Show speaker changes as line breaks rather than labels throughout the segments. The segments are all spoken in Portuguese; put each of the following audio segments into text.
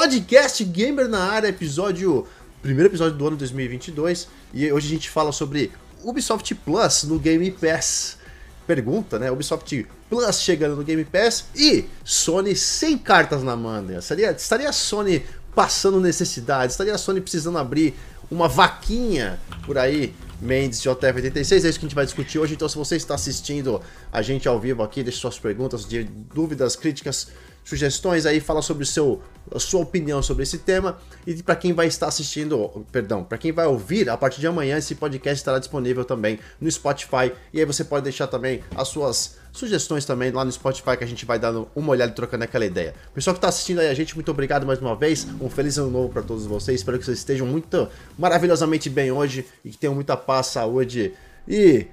Podcast Gamer na área, episódio. Primeiro episódio do ano 2022. E hoje a gente fala sobre Ubisoft Plus no Game Pass. Pergunta, né? Ubisoft Plus chegando no Game Pass e Sony sem cartas na manga. Estaria, estaria a Sony passando necessidade? Estaria a Sony precisando abrir uma vaquinha por aí Mendes JF86, é isso que a gente vai discutir hoje. Então, se você está assistindo a gente ao vivo aqui, deixe suas perguntas, dúvidas, críticas, sugestões aí, fala sobre o seu, a sua opinião sobre esse tema. E para quem vai estar assistindo, perdão, para quem vai ouvir, a partir de amanhã esse podcast estará disponível também no Spotify. E aí você pode deixar também as suas sugestões também lá no Spotify que a gente vai dando uma olhada e trocando aquela ideia. Pessoal que está assistindo aí a gente, muito obrigado mais uma vez. Um feliz ano novo para todos vocês. Espero que vocês estejam muito maravilhosamente bem hoje e que tenham muita paz, saúde e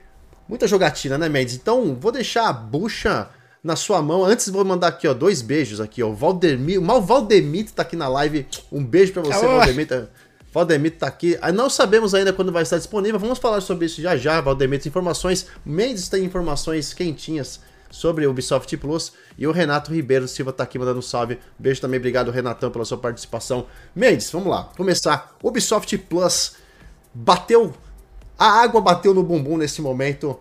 muita jogatina, né, Mendes? Então, vou deixar a bucha na sua mão. Antes vou mandar aqui, ó, dois beijos aqui, ó. O Valdemir, o Mal Valdemito tá aqui na live. Um beijo para você, Valdemito. Valdemito tá aqui. Não sabemos ainda quando vai estar disponível. Vamos falar sobre isso já já, Valdemito. Informações. Mendes tem informações quentinhas sobre o Ubisoft Plus. E o Renato Ribeiro Silva tá aqui mandando um salve. Beijo também, obrigado, Renatão, pela sua participação. Mendes, vamos lá. Começar. Ubisoft Plus bateu. A água bateu no bumbum nesse momento.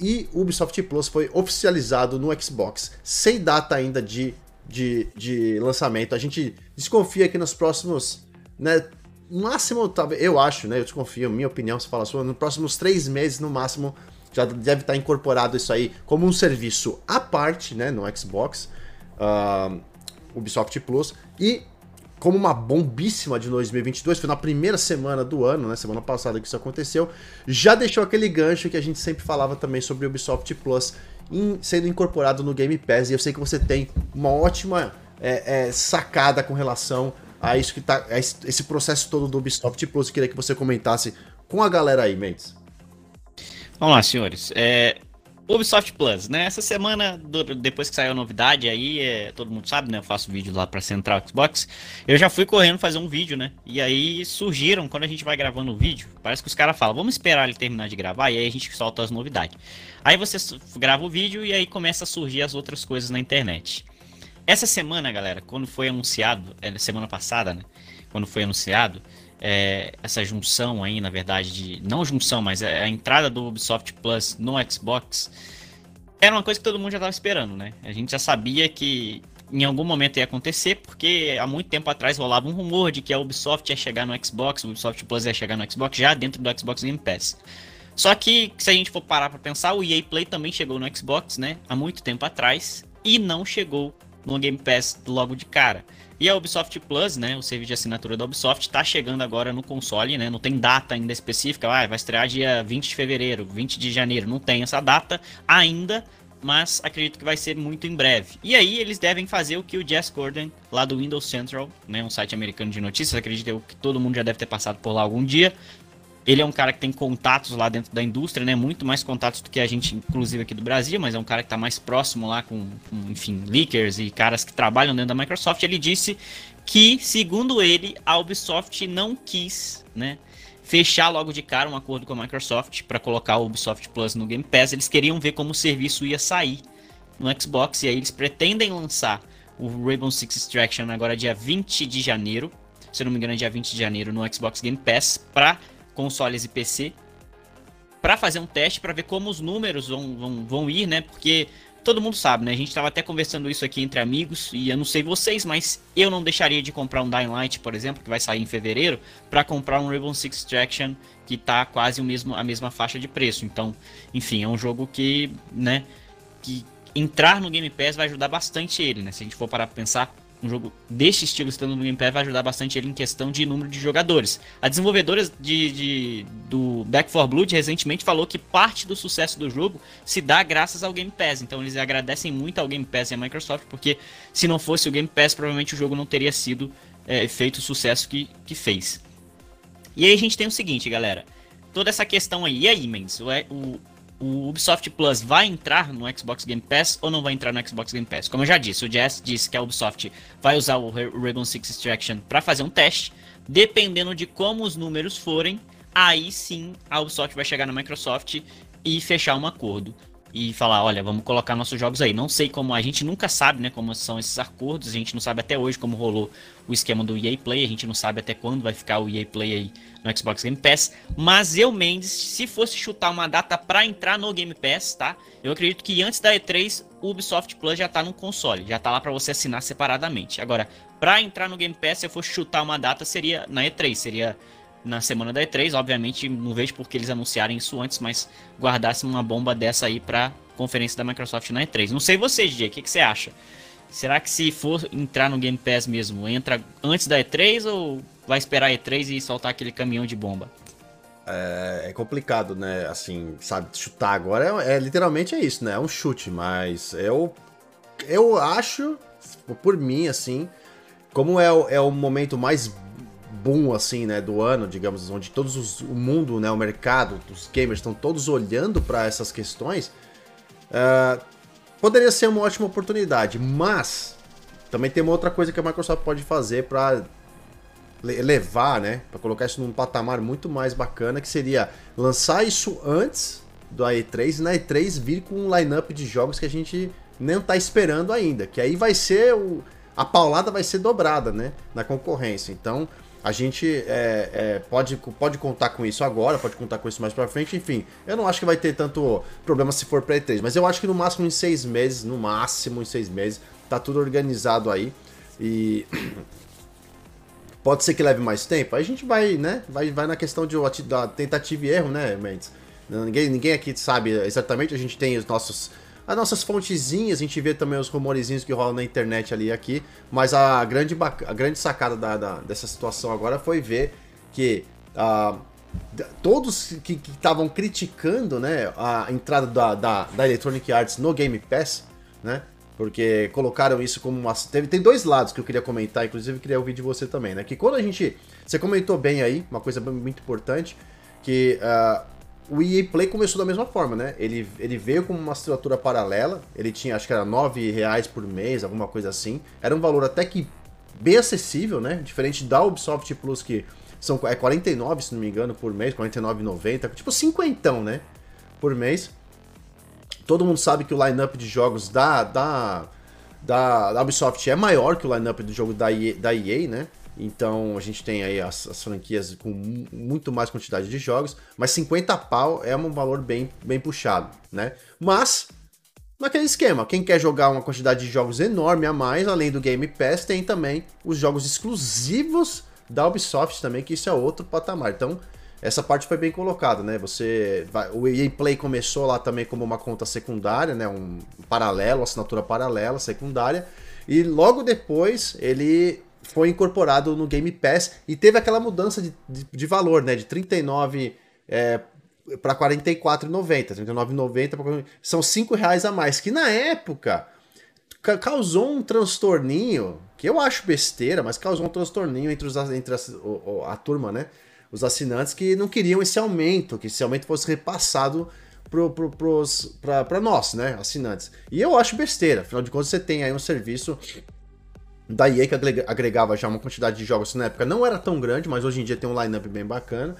E o Ubisoft Plus foi oficializado no Xbox, sem data ainda de, de, de lançamento. A gente desconfia que nos próximos né, máximo, eu acho, né? Eu desconfio, minha opinião, se fala sua, nos próximos três meses, no máximo, já deve estar incorporado isso aí como um serviço à parte, né? No Xbox, uh, Ubisoft Plus, e como uma bombíssima de 2022, foi na primeira semana do ano, né? Semana passada que isso aconteceu, já deixou aquele gancho que a gente sempre falava também sobre o Ubisoft Plus in, sendo incorporado no Game Pass, e eu sei que você tem uma ótima é, é, sacada com relação a isso que tá. A esse processo todo do Ubisoft Plus. Eu queria que você comentasse com a galera aí, Mendes.
Vamos lá, senhores. É, Ubisoft Plus, né? Essa semana, do, depois que saiu a novidade, aí é, todo mundo sabe, né? Eu faço vídeo lá pra Central Xbox. Eu já fui correndo fazer um vídeo, né? E aí surgiram, quando a gente vai gravando o vídeo, parece que os caras falam, vamos esperar ele terminar de gravar, e aí a gente solta as novidades. Aí você grava o vídeo e aí começa a surgir as outras coisas na internet. Essa semana, galera, quando foi anunciado, é, semana passada, né? Quando foi anunciado, é, essa junção aí, na verdade, de. Não junção, mas a, a entrada do Ubisoft Plus no Xbox era uma coisa que todo mundo já estava esperando, né? A gente já sabia que em algum momento ia acontecer, porque há muito tempo atrás rolava um rumor de que a Ubisoft ia chegar no Xbox, o Ubisoft Plus ia chegar no Xbox já dentro do Xbox Game Pass. Só que, se a gente for parar para pensar, o EA Play também chegou no Xbox, né? Há muito tempo atrás, e não chegou no Game Pass logo de cara. E a Ubisoft Plus, né, o serviço de assinatura da Ubisoft, está chegando agora no console, né, não tem data ainda específica, ah, vai estrear dia 20 de fevereiro, 20 de janeiro, não tem essa data ainda, mas acredito que vai ser muito em breve. E aí eles devem fazer o que o Jess Gordon, lá do Windows Central, né, um site americano de notícias, acredito que todo mundo já deve ter passado por lá algum dia, ele é um cara que tem contatos lá dentro da indústria, né? Muito mais contatos do que a gente, inclusive aqui do Brasil, mas é um cara que está mais próximo lá com, com, enfim, leakers e caras que trabalham dentro da Microsoft. Ele disse que, segundo ele, a Ubisoft não quis, né? Fechar logo de cara um acordo com a Microsoft para colocar o Ubisoft Plus no Game Pass. Eles queriam ver como o serviço ia sair no Xbox e aí eles pretendem lançar o Rainbow Six Extraction agora dia 20 de janeiro. Se não me engano, é dia 20 de janeiro no Xbox Game Pass para consoles e PC para fazer um teste para ver como os números vão, vão, vão ir, né? Porque todo mundo sabe, né? A gente estava até conversando isso aqui entre amigos e eu não sei vocês, mas eu não deixaria de comprar um Dying Light, por exemplo, que vai sair em fevereiro, para comprar um Rainbow Six Extraction que tá quase o mesmo, a mesma faixa de preço. Então, enfim, é um jogo que, né, que entrar no Game Pass vai ajudar bastante ele, né? Se a gente for parar para pensar, um jogo deste estilo estando no Game Pass vai ajudar bastante ele em questão de número de jogadores. A desenvolvedora de, de, do Back 4 Blood recentemente falou que parte do sucesso do jogo se dá graças ao Game Pass. Então eles agradecem muito ao Game Pass e à Microsoft, porque se não fosse o Game Pass, provavelmente o jogo não teria sido é, feito o sucesso que, que fez. E aí a gente tem o seguinte, galera. Toda essa questão aí, e aí, Mendes? O, o, o Ubisoft Plus vai entrar no Xbox Game Pass ou não vai entrar no Xbox Game Pass? Como eu já disse, o Jess disse que a Ubisoft vai usar o Rainbow Six Extraction para fazer um teste. Dependendo de como os números forem, aí sim a Ubisoft vai chegar na Microsoft e fechar um acordo. E falar, olha, vamos colocar nossos jogos aí. Não sei como, a gente nunca sabe, né, como são esses acordos, a gente não sabe até hoje como rolou o esquema do EA Play, a gente não sabe até quando vai ficar o EA Play aí no Xbox Game Pass, mas eu, Mendes, se fosse chutar uma data para entrar no Game Pass, tá? Eu acredito que antes da E3, o Ubisoft Plus já tá no console, já tá lá para você assinar separadamente. Agora, para entrar no Game Pass, se eu fosse chutar uma data, seria na E3, seria na semana da E3. Obviamente, não vejo por que eles anunciarem isso antes, mas guardassem uma bomba dessa aí pra conferência da Microsoft na E3. Não sei você, DJ, o que, que você acha? Será que se for entrar no Game Pass mesmo, entra antes da E3 ou vai esperar a E3 e soltar aquele caminhão de bomba?
É, é complicado, né? Assim, sabe, chutar agora é, é, literalmente é isso, né? É um chute, mas eu eu acho, por mim, assim, como é, é o momento mais boom assim, né, do ano, digamos, onde todos os, o mundo, né, o mercado, os gamers estão todos olhando para essas questões, uh, poderia ser uma ótima oportunidade, mas também tem uma outra coisa que a Microsoft pode fazer para elevar, né, para colocar isso num patamar muito mais bacana, que seria lançar isso antes do E3 e na E3 vir com um lineup de jogos que a gente nem tá esperando ainda, que aí vai ser o a paulada vai ser dobrada, né, na concorrência. Então, a gente é, é, pode, pode contar com isso agora, pode contar com isso mais pra frente, enfim. Eu não acho que vai ter tanto problema se for pra E3, mas eu acho que no máximo em seis meses, no máximo em seis meses, tá tudo organizado aí. E pode ser que leve mais tempo. Aí a gente vai, né? Vai, vai na questão de, da tentativa e erro, né, Mendes? Ninguém, ninguém aqui sabe exatamente, a gente tem os nossos as nossas fontezinhas, a gente vê também os rumorezinhos que rolam na internet ali aqui, mas a grande, a grande sacada da, da dessa situação agora foi ver que uh, todos que estavam criticando né, a entrada da, da, da Electronic Arts no Game Pass, né? Porque colocaram isso como uma. Teve, tem dois lados que eu queria comentar, inclusive queria ouvir de você também, né? Que quando a gente. Você comentou bem aí, uma coisa muito importante, que uh, o EA Play começou da mesma forma, né? Ele, ele veio com uma estrutura paralela, ele tinha, acho que era 9 reais por mês, alguma coisa assim. Era um valor até que bem acessível, né? Diferente da Ubisoft Plus, que são, é 49, se não me engano, por mês, 49,90, tipo cinquentão, né? Por mês. Todo mundo sabe que o lineup de jogos da, da, da, da Ubisoft é maior que o lineup do jogo da EA, da EA né? Então a gente tem aí as, as, franquias com muito mais quantidade de jogos, mas 50 pau é um valor bem, bem puxado, né? Mas, naquele esquema, quem quer jogar uma quantidade de jogos enorme a mais, além do Game Pass, tem também os jogos exclusivos da Ubisoft também, que isso é outro patamar. Então, essa parte foi bem colocada, né? Você vai, o EA Play começou lá também como uma conta secundária, né? Um paralelo, assinatura paralela, secundária. E logo depois ele foi incorporado no Game Pass e teve aquela mudança de, de, de valor, né? De 39 é, para 44,90. 39,90 são 5 reais a mais. Que na época causou um transtorninho, que eu acho besteira, mas causou um transtorninho entre, os, entre o, a turma, né? Os assinantes que não queriam esse aumento, que esse aumento fosse repassado para nós, né? Assinantes. E eu acho besteira, afinal de contas você tem aí um serviço da EA que agregava já uma quantidade de jogos na época não era tão grande, mas hoje em dia tem um lineup bem bacana.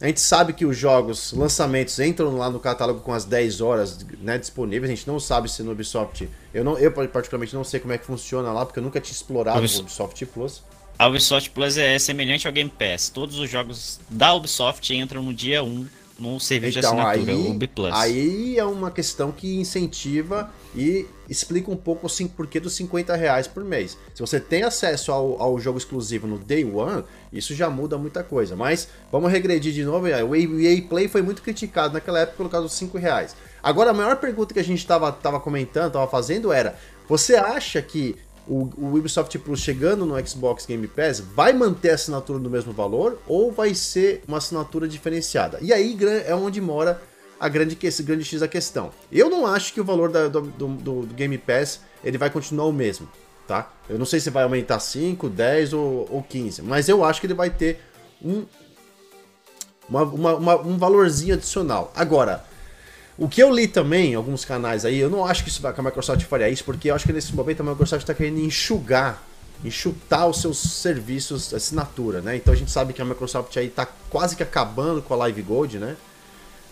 A gente sabe que os jogos, lançamentos, entram lá no catálogo com as 10 horas né, disponíveis. A gente não sabe se no Ubisoft. Eu, não, eu, particularmente, não sei como é que funciona lá, porque eu nunca tinha explorado Ubis... o Ubisoft Plus.
A Ubisoft Plus é semelhante ao Game Pass. Todos os jogos da Ubisoft entram no dia 1 no serviço então, de assinatura, aí, o Plus.
Aí é uma questão que incentiva e explica um pouco o porquê dos 50 reais por mês. Se você tem acesso ao, ao jogo exclusivo no Day One, isso já muda muita coisa. Mas vamos regredir de novo. O EA Play foi muito criticado naquela época por causa dos 5 reais. Agora, a maior pergunta que a gente estava tava comentando, estava fazendo era: você acha que o, o Ubisoft Plus chegando no Xbox Game Pass vai manter a assinatura no mesmo valor ou vai ser uma assinatura diferenciada? E aí é onde mora a grande, grande X da questão. Eu não acho que o valor da, do, do, do, Game Pass ele vai continuar o mesmo, tá? Eu não sei se vai aumentar 5, 10 ou, ou 15, mas eu acho que ele vai ter um, uma, uma, uma, um valorzinho adicional. Agora, o que eu li também alguns canais aí, eu não acho que, isso, que a Microsoft faria isso, porque eu acho que nesse momento a Microsoft está querendo enxugar, enxutar os seus serviços assinatura, né? Então a gente sabe que a Microsoft aí está quase que acabando com a Live Gold, né?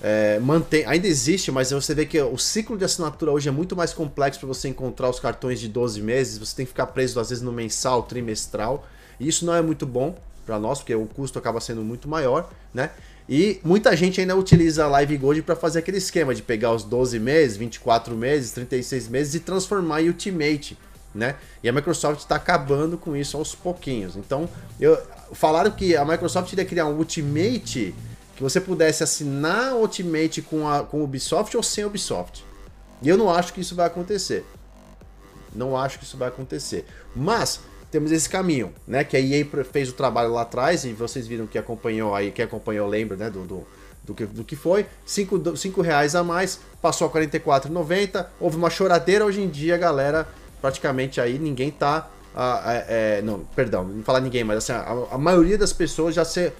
é, mantém, ainda existe, mas você vê que o ciclo de assinatura hoje é muito mais complexo para você encontrar os cartões de 12 meses. Você tem que ficar preso às vezes no mensal, trimestral. E isso não é muito bom para nós, porque o custo acaba sendo muito maior, né? E muita gente ainda utiliza a Live Gold para fazer aquele esquema de pegar os 12 meses, 24 meses, 36 meses e transformar em Ultimate, né? E a Microsoft está acabando com isso aos pouquinhos. Então, eu, falaram que a Microsoft iria criar um Ultimate que você pudesse assinar Ultimate com, a, com Ubisoft ou sem Ubisoft. E eu não acho que isso vai acontecer. Não acho que isso vai acontecer. Mas temos esse caminho, né? Que a EA fez o trabalho lá atrás e vocês viram que acompanhou aí, que acompanhou, lembra, né? Do, do, do, que, do que foi. 5 cinco reais a mais, passou a R$ 44,90. Houve uma choradeira. Hoje em dia, galera, praticamente aí ninguém tá. Ah, não, perdão, não falar ninguém, mas assim, a, a maioria das pessoas já se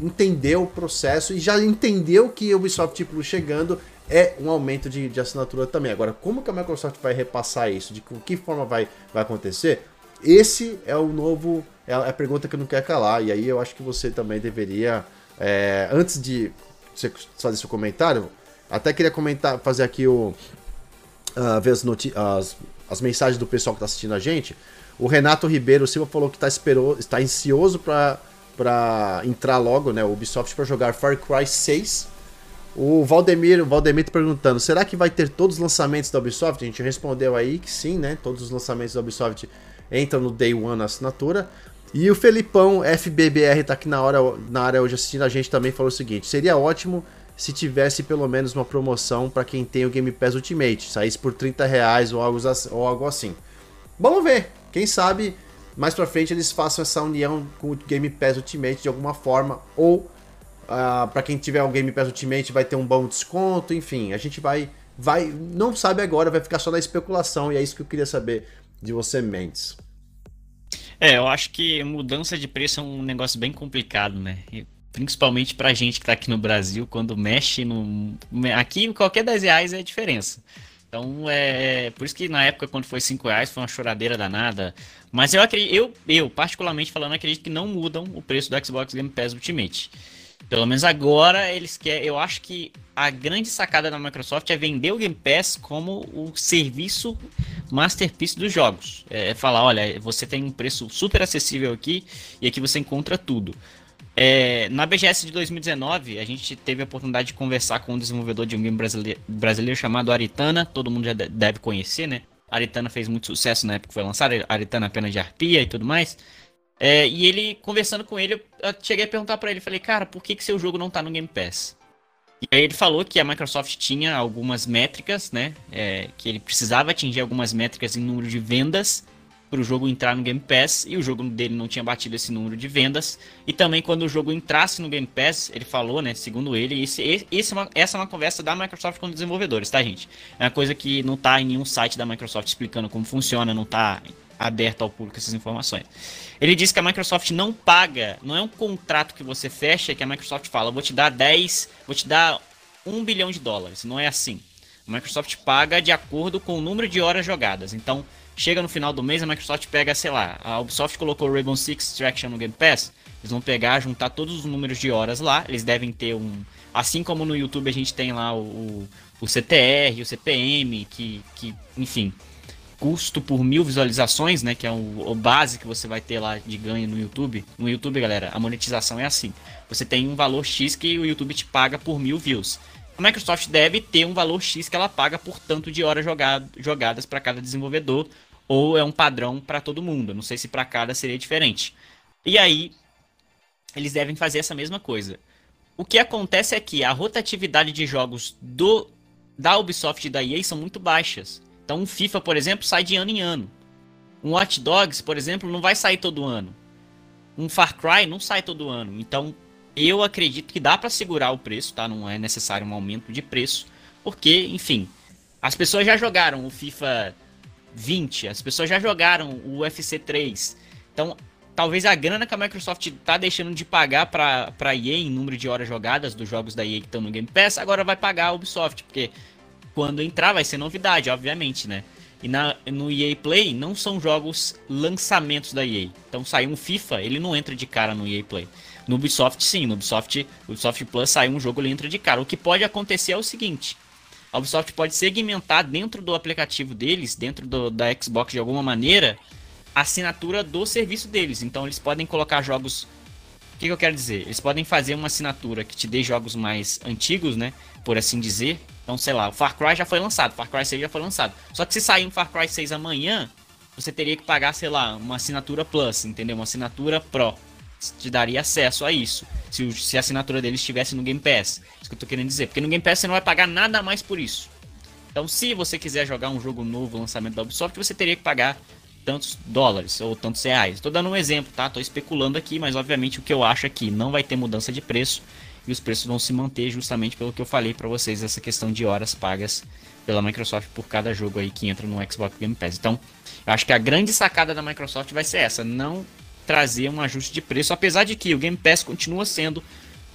entendeu o processo e já entendeu que o Ubisoft Plus chegando é um aumento de, de, assinatura também. Agora, como que a Microsoft vai repassar isso? De que forma vai, vai acontecer? Esse é o novo. É a pergunta que eu não quero calar. E aí eu acho que você também deveria. É, antes de você fazer seu comentário, até queria comentar, fazer aqui o. Uh, ver as, as, as mensagens do pessoal que está assistindo a gente. O Renato Ribeiro Silva falou que tá esperou, está ansioso para para entrar logo, né, o Ubisoft para jogar Far Cry 6. O Valdemir, o Valdemir tá perguntando, será que vai ter todos os lançamentos da Ubisoft? A gente respondeu aí que sim, né? Todos os lançamentos da Ubisoft entram no Day One na assinatura. E o Felipão FBBR tá aqui na hora na área hoje assistindo a gente também falou o seguinte: seria ótimo se tivesse pelo menos uma promoção para quem tem o Game Pass Ultimate, saísse por 30 reais ou algo, ou algo assim. Vamos ver, quem sabe mais pra frente eles façam essa união com o Game Pass Ultimate de alguma forma, ou uh, ah, para quem tiver o Game Pass Ultimate vai ter um bom desconto, enfim, a gente vai, vai, não sabe agora, vai ficar só na especulação, e é isso que eu queria saber de você, Mendes.
É, eu acho que mudança de preço é um negócio bem complicado, né? principalmente pra gente que tá aqui no Brasil, quando mexe no. Aqui qualquer 10 reais é a diferença. Então, é, é por isso que na época, quando foi 5 reais, foi uma choradeira danada. Mas eu acredito, eu, eu, particularmente falando, acredito que não mudam o preço do Xbox Game Pass Ultimate. Pelo menos agora eles querem. Eu acho que a grande sacada da Microsoft é vender o Game Pass como o serviço masterpiece dos jogos. É falar, olha, você tem um preço super acessível aqui e aqui você encontra tudo. É, na BGS de 2019, a gente teve a oportunidade de conversar com um desenvolvedor de um game brasileiro, brasileiro chamado Aritana, todo mundo já deve conhecer, né? Aritana fez muito sucesso na época que foi lançado, Aritana apenas de arpia e tudo mais. É, e ele, conversando com ele, eu cheguei a perguntar para ele, falei, cara, por que, que seu jogo não tá no Game Pass? E aí ele falou que a Microsoft tinha algumas métricas, né? É, que ele precisava atingir algumas métricas em número de vendas para o jogo entrar no Game Pass e o jogo dele não tinha batido esse número de vendas. E também quando o jogo entrasse no Game Pass, ele falou, né, segundo ele, esse, esse é essa é uma conversa da Microsoft com os desenvolvedores, tá, gente? É uma coisa que não tá em nenhum site da Microsoft explicando como funciona, não tá aberto ao público essas informações. Ele disse que a Microsoft não paga, não é um contrato que você fecha que a Microsoft fala, vou te dar 10, vou te dar 1 bilhão de dólares. Não é assim. A Microsoft paga de acordo com o número de horas jogadas. Então, chega no final do mês, a Microsoft pega, sei lá, a Ubisoft colocou o Rainbow Six Extraction no Game Pass, eles vão pegar, juntar todos os números de horas lá, eles devem ter um... Assim como no YouTube a gente tem lá o, o CTR, o CPM, que, que enfim, custo por mil visualizações, né, que é o, o, base que você vai ter lá de ganho no YouTube. No YouTube, galera, a monetização é assim. Você tem um valor X que o YouTube te paga por mil views. A Microsoft deve ter um valor X que ela paga por tanto de horas jogado, jogadas para cada desenvolvedor ou é um padrão para todo mundo. Não sei se para cada seria diferente. E aí, eles devem fazer essa mesma coisa. O que acontece é que a rotatividade de jogos do da Ubisoft e da EA são muito baixas. Então, um FIFA, por exemplo, sai de ano em ano. Um Watch Dogs, por exemplo, não vai sair todo ano. Um Far Cry não sai todo ano. Então, eu acredito que dá para segurar o preço, tá? Não é necessário um aumento de preço, porque, enfim, as pessoas já jogaram o FIFA 20, as pessoas já jogaram o UFC 3. Então, talvez a grana que a Microsoft tá deixando de pagar para EA em número de horas jogadas dos jogos da EA que estão no Game Pass, agora vai pagar a Ubisoft, porque quando entrar vai ser novidade, obviamente, né? E na, no EA Play não são jogos lançamentos da EA. Então saiu um FIFA, ele não entra de cara no EA Play. No Ubisoft sim, no Ubisoft, Ubisoft Plus sai um jogo, ele entra de cara. O que pode acontecer é o seguinte: a Ubisoft pode segmentar dentro do aplicativo deles, dentro do, da Xbox de alguma maneira, a assinatura do serviço deles. Então eles podem colocar jogos. O que, que eu quero dizer? Eles podem fazer uma assinatura que te dê jogos mais antigos, né? Por assim dizer. Então, sei lá, o Far Cry já foi lançado, Far Cry 6 já foi lançado. Só que se sair um Far Cry 6 amanhã, você teria que pagar, sei lá, uma assinatura Plus, entendeu? Uma assinatura Pro. Te daria acesso a isso. Se, se a assinatura deles estivesse no Game Pass. Isso que eu tô querendo dizer. Porque no Game Pass você não vai pagar nada mais por isso. Então, se você quiser jogar um jogo novo, lançamento da Ubisoft, você teria que pagar tantos dólares ou tantos reais. Estou dando um exemplo, tá? Estou especulando aqui, mas obviamente o que eu acho aqui não vai ter mudança de preço e os preços vão se manter justamente pelo que eu falei para vocês, essa questão de horas pagas pela Microsoft por cada jogo aí que entra no Xbox Game Pass. Então, eu acho que a grande sacada da Microsoft vai ser essa, não trazer um ajuste de preço, apesar de que o Game Pass continua sendo,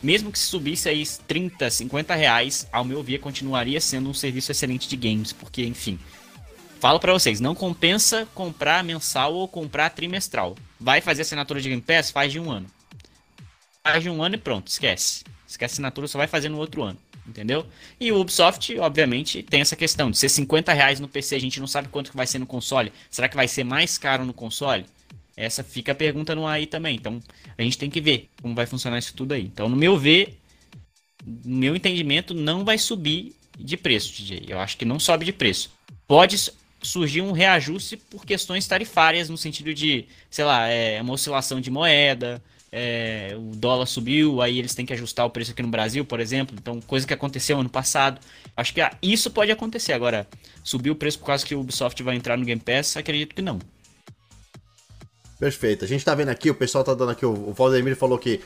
mesmo que se subisse aí 30, 50 reais, ao meu ver, continuaria sendo um serviço excelente de games, porque, enfim, falo para vocês, não compensa comprar mensal ou comprar trimestral. Vai fazer assinatura de Game Pass? Faz de um ano. Faz de um ano e pronto, esquece. Esquece a assinatura, só vai fazer no outro ano. Entendeu? E o Ubisoft, obviamente, tem essa questão de ser 50 reais no PC, a gente não sabe quanto que vai ser no console. Será que vai ser mais caro no console? Essa fica a pergunta no aí também. Então, a gente tem que ver como vai funcionar isso tudo aí. Então, no meu ver, no meu entendimento, não vai subir de preço, DJ. Eu acho que não sobe de preço. Pode surgir um reajuste por questões tarifárias, no sentido de, sei lá, é uma oscilação de moeda, é, o dólar subiu, aí eles têm que ajustar o preço aqui no Brasil, por exemplo. Então, coisa que aconteceu ano passado. Acho que ah, isso pode acontecer. Agora, subir o preço por causa que o Ubisoft vai entrar no Game Pass, acredito que não.
Perfeito. A gente tá vendo aqui, o pessoal tá dando aqui, o Valdemir falou que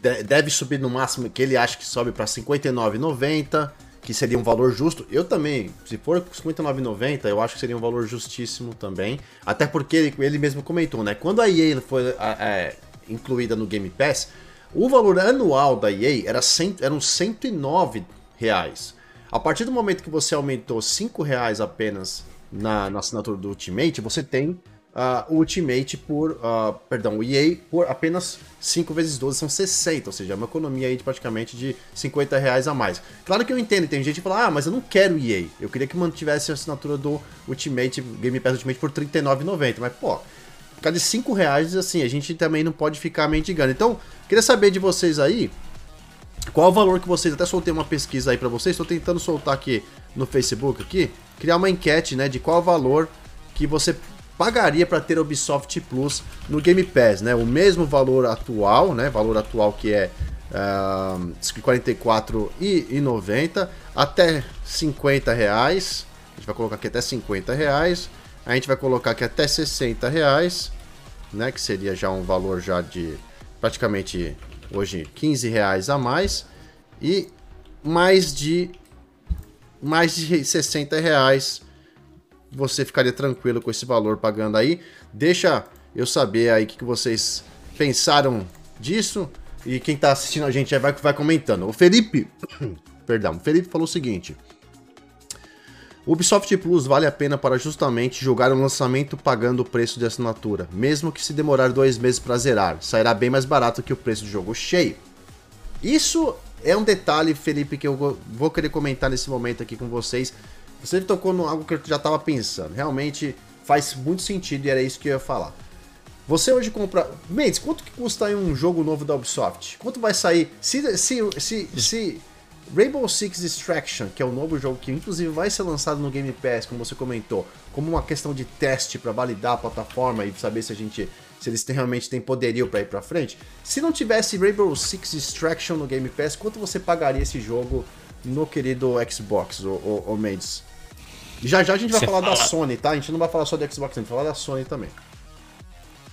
deve subir no máximo, que ele acha que sobe para 59,90, que seria um valor justo. Eu também, se for 59,90, eu acho que seria um valor justíssimo também. Até porque ele, ele mesmo comentou, né? Quando a EA foi é, incluída no Game Pass, o valor anual da EA era 100, eram 109 reais. A partir do momento que você aumentou 5 reais apenas na, na assinatura do Ultimate, você tem uh, o Ultimate por, uh, perdão, o EA por apenas 5 vezes 12 são 60, ou seja, é uma economia aí de praticamente de 50 reais a mais. Claro que eu entendo, tem gente que fala, ah, mas eu não quero EA, eu queria que mantivesse a assinatura do Ultimate, Game Pass Ultimate por R$39,90, mas pô, de 5 reais, assim, a gente também não pode ficar mendigando. Então, queria saber de vocês aí, qual o valor que vocês, até soltei uma pesquisa aí para vocês, estou tentando soltar aqui no Facebook aqui, criar uma enquete, né, de qual valor que você pagaria para ter Ubisoft Plus no Game Pass, né? O mesmo valor atual, né? Valor atual que é uh, R$ 44,90 até 50 reais. A gente vai colocar aqui até 50 reais. A gente vai colocar aqui até 60 reais, né? Que seria já um valor já de praticamente hoje 15 reais a mais. E mais de mais de 60 reais você ficaria tranquilo com esse valor pagando aí. Deixa eu saber aí o que, vocês pensaram disso. E quem está assistindo a gente vai, vai comentando. O Felipe, perdão, o Felipe falou o seguinte: o Ubisoft Plus vale a pena para justamente jogar um lançamento pagando o preço de assinatura, mesmo que se demorar dois meses para zerar, sairá bem mais barato que o preço do jogo cheio. Isso é um detalhe, Felipe, que eu vou querer comentar nesse momento aqui com vocês. Você tocou no algo que eu já estava pensando. Realmente faz muito sentido e era isso que eu ia falar. Você hoje compra. Mendes, quanto que custa um jogo novo da Ubisoft? Quanto vai sair? Se, se, se, se Rainbow Six Extraction, que é o novo jogo que inclusive vai ser lançado no Game Pass, como você comentou, como uma questão de teste para validar a plataforma e saber se a gente se eles realmente têm poderio para ir para frente. Se não tivesse Rainbow Six Extraction no Game Pass, quanto você pagaria esse jogo no querido Xbox, o, o, o Mendes? Já já a gente vai falar fala... da Sony, tá? A gente não vai falar só do Xbox, a gente vai falar da Sony também.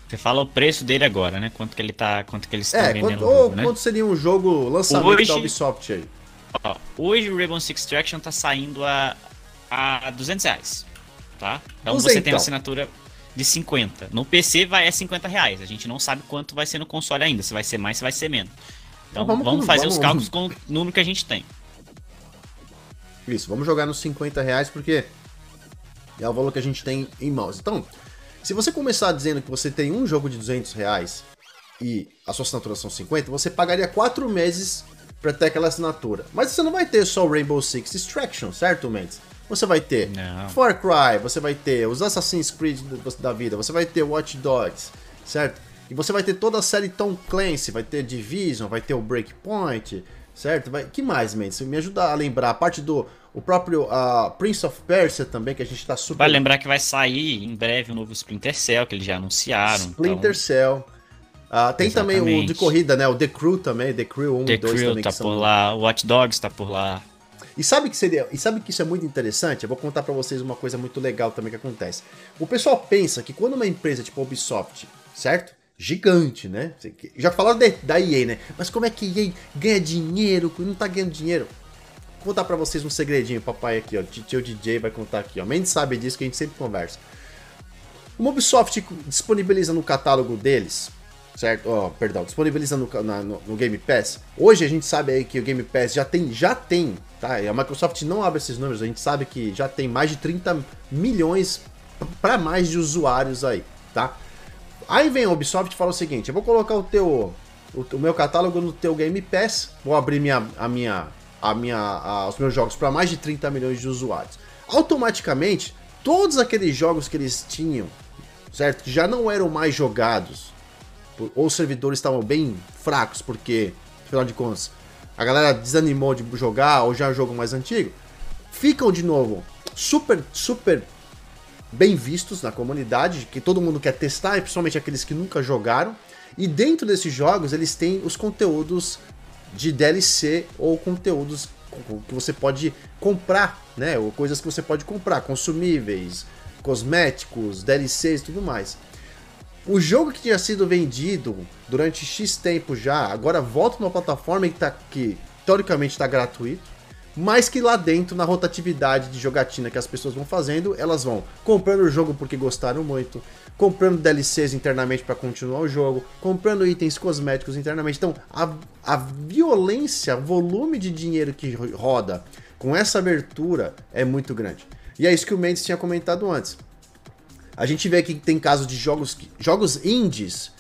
Você fala o preço dele agora, né? Quanto que ele tá, quanto que eles estão
é,
vendendo
quanto, ou jogo, né? quanto seria um jogo lançamento Hoje... da Ubisoft aí?
Ó, hoje o Rainbow Six Extraction tá saindo a, a 200 reais, tá? Então você tem uma assinatura de 50. No PC vai é 50 reais. A gente não sabe quanto vai ser no console ainda. Se vai ser mais, se vai ser menos. Então, então vamos, vamos, fazer vamos, os cálculos com o número que a gente tem.
Isso, vamos jogar nos 50 reais porque É o valor que a gente tem em mãos. Então, se você começar dizendo que você tem um jogo de 200 reais e a sua assinatura são 50, você pagaria 4 meses para ter aquela assinatura. Mas você não vai ter só o Rainbow Six Extraction, certo, Mendes? Você vai ter
Não.
Far Cry, você vai ter os Assassin's Creed da vida, você vai ter Watch Dogs, certo? E você vai ter toda a série Tom Clancy, vai ter Division, vai ter o Breakpoint, certo? Vai... que mais, Mendes? Me ajuda a lembrar a parte do o próprio uh, Prince of Persia também, que a gente tá super...
Vai lembrar que vai sair em breve o novo Splinter Cell, que eles já anunciaram.
Splinter então... Cell. Uh, tem Exatamente. também o de corrida, né? O The Crew também, The Crew 1
The
e 2
Crew
também.
tá por lá, o Watch Dogs tá por lá.
E sabe que seria, e sabe que isso é muito interessante? Eu vou contar para vocês uma coisa muito legal também que acontece. O pessoal pensa que quando uma empresa tipo a Ubisoft, certo? Gigante, né? Já falaram da EA, né? Mas como é que EA ganha dinheiro? Não tá ganhando dinheiro? Vou contar pra vocês um segredinho, papai aqui, ó. Tio DJ vai contar aqui, ó. Mendes sabe disso que a gente sempre conversa. O Ubisoft disponibiliza no catálogo deles, certo? Oh, perdão, disponibiliza no, na, no, no, Game Pass. Hoje a gente sabe aí que o Game Pass já tem, já tem, tá? E a Microsoft não abre esses números, a gente sabe que já tem mais de 30 milhões para mais de usuários aí, tá? Aí vem a Ubisoft e fala o seguinte: eu vou colocar o teu o, o meu catálogo no teu Game Pass, vou abrir minha, a minha a minha, a, os meus jogos para mais de 30 milhões de usuários. Automaticamente, todos aqueles jogos que eles tinham, certo? Que já não eram mais jogados, ou os servidores estavam bem fracos, porque, afinal de contas, a galera desanimou de jogar, ou já jogo mais antigo, ficam de novo super, super bem vistos na comunidade, que todo mundo quer testar, principalmente aqueles que nunca jogaram. E dentro desses jogos, eles têm os conteúdos de DLC ou conteúdos que você pode comprar, né? Ou coisas que você pode comprar, consumíveis, cosméticos, DLCs e tudo mais. O jogo que tinha sido vendido durante X tempo já, agora volta numa plataforma que, tá, que teoricamente está gratuito mas que lá dentro, na rotatividade de jogatina que as pessoas vão fazendo, elas vão comprando o jogo porque gostaram muito, comprando DLCs internamente para continuar o jogo, comprando itens cosméticos internamente. Então, a, a violência, o volume de dinheiro que roda com essa abertura é muito grande. E é isso que o Mendes tinha comentado antes. A gente vê aqui que tem casos de jogos, jogos indies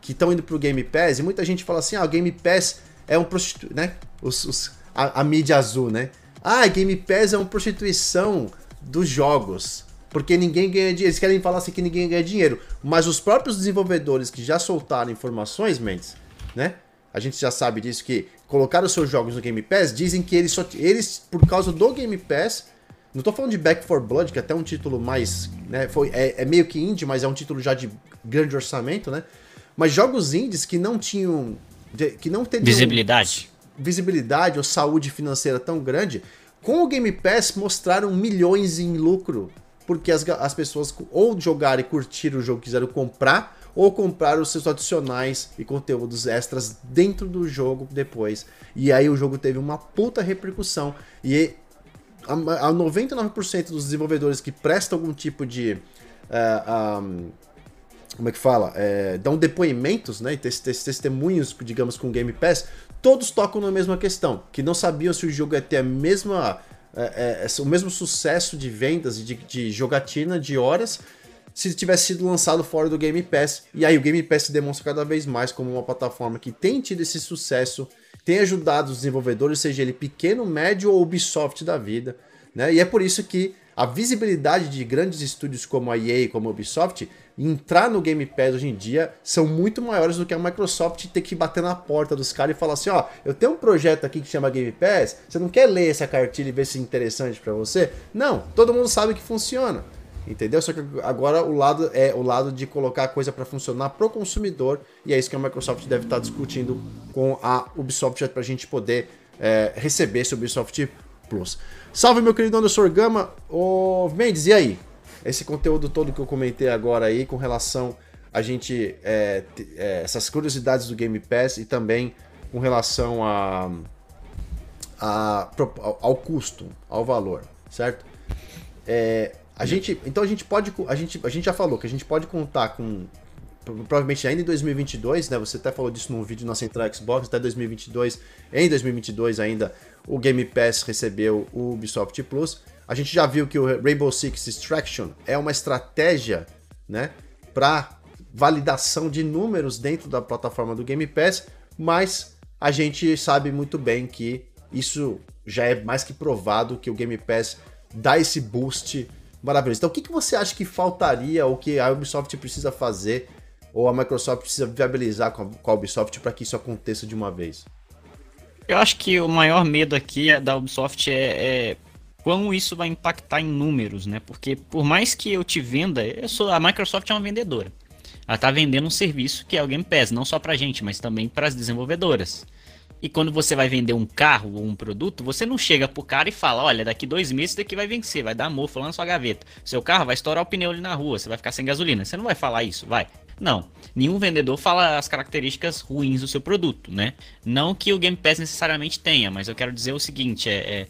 que estão indo pro Game Pass e muita gente fala assim: ah, o Game Pass é um prostituto, né? Os, os a, a mídia azul, né? Ah, Game Pass é uma prostituição dos jogos. Porque ninguém ganha dinheiro. Eles querem falar assim que ninguém ganha dinheiro. Mas os próprios desenvolvedores que já soltaram informações, Mendes, né? A gente já sabe disso que colocaram seus jogos no Game Pass, dizem que eles só. Eles, por causa do Game Pass. Não tô falando de Back 4 Blood, que é até um título mais. Né, foi, é, é meio que indie, mas é um título já de grande orçamento, né? Mas jogos indies que não tinham. que não teriam.
Visibilidade
visibilidade ou saúde financeira tão grande, com o Game Pass mostraram milhões em lucro, porque as, as pessoas ou jogaram e curtiram o jogo, quiseram comprar, ou compraram os seus adicionais e conteúdos extras dentro do jogo depois. E aí o jogo teve uma puta repercussão. E a, a 99% dos desenvolvedores que prestam algum tipo de. Uh, eh, um, como é que fala? É, dão depoimentos, né? Testemunhos, digamos, com Game Pass, todos tocam na mesma questão, que não sabiam se o jogo ia ter a mesma, é, é, o mesmo sucesso de vendas e de, de jogatina de horas se tivesse sido lançado fora do Game Pass. E aí o Game Pass se demonstra cada vez mais como uma plataforma que tem tido esse sucesso, tem ajudado os desenvolvedores, seja ele pequeno, médio ou Ubisoft da vida, né? E é por isso que a visibilidade de grandes estúdios como a EA, como a Ubisoft, entrar no Game Pass hoje em dia são muito maiores do que a Microsoft ter que bater na porta dos caras e falar assim, ó, eu tenho um projeto aqui que chama Game Pass, você não quer ler essa cartilha e ver se é interessante para você? Não, todo mundo sabe que funciona. Entendeu? Só que agora o lado é o lado de colocar a coisa para funcionar pro consumidor e é isso que a Microsoft deve estar tá discutindo com a Ubisoft para a gente poder é, receber esse Ubisoft Plus. Salve meu querido Anderson Gama. Ô Mendes, e aí? esse conteúdo todo que eu comentei agora aí com relação a gente é, é, essas curiosidades do Game Pass e também com relação a, a ao custo, ao valor, certo? É, a gente, então a gente pode, a gente, a gente já falou que a gente pode contar com provavelmente ainda em 2022, né? Você até falou disso num vídeo na Central Xbox, até 2022, em 2022 ainda o Game Pass recebeu o Ubisoft Plus A gente já viu que o Rainbow Six Extraction é uma estratégia, né, para validação de números dentro da plataforma do Game Pass, mas a gente sabe muito bem que isso já é mais que provado que o Game Pass dá esse boost maravilhoso. Então, o que, que você acha que faltaria ou que a Ubisoft precisa fazer ou a Microsoft precisa viabilizar com a, com a Ubisoft para que isso aconteça de uma vez?
Eu acho que o maior medo aqui é da Ubisoft é, é isso vai impactar em números, né? Porque por mais que eu te venda, eu sou a Microsoft é uma vendedora. Ela está vendendo um serviço que é o Game Pass, não só para gente, mas também para as desenvolvedoras. E quando você vai vender um carro ou um produto, você não chega pro cara e fala: olha, daqui dois meses isso daqui vai vencer, vai dar mofo lá na sua gaveta. Seu carro vai estourar o pneu ali na rua, você vai ficar sem gasolina. Você não vai falar isso, vai. Não, nenhum vendedor fala as características ruins do seu produto, né? Não que o Game Pass necessariamente tenha, mas eu quero dizer o seguinte: é, é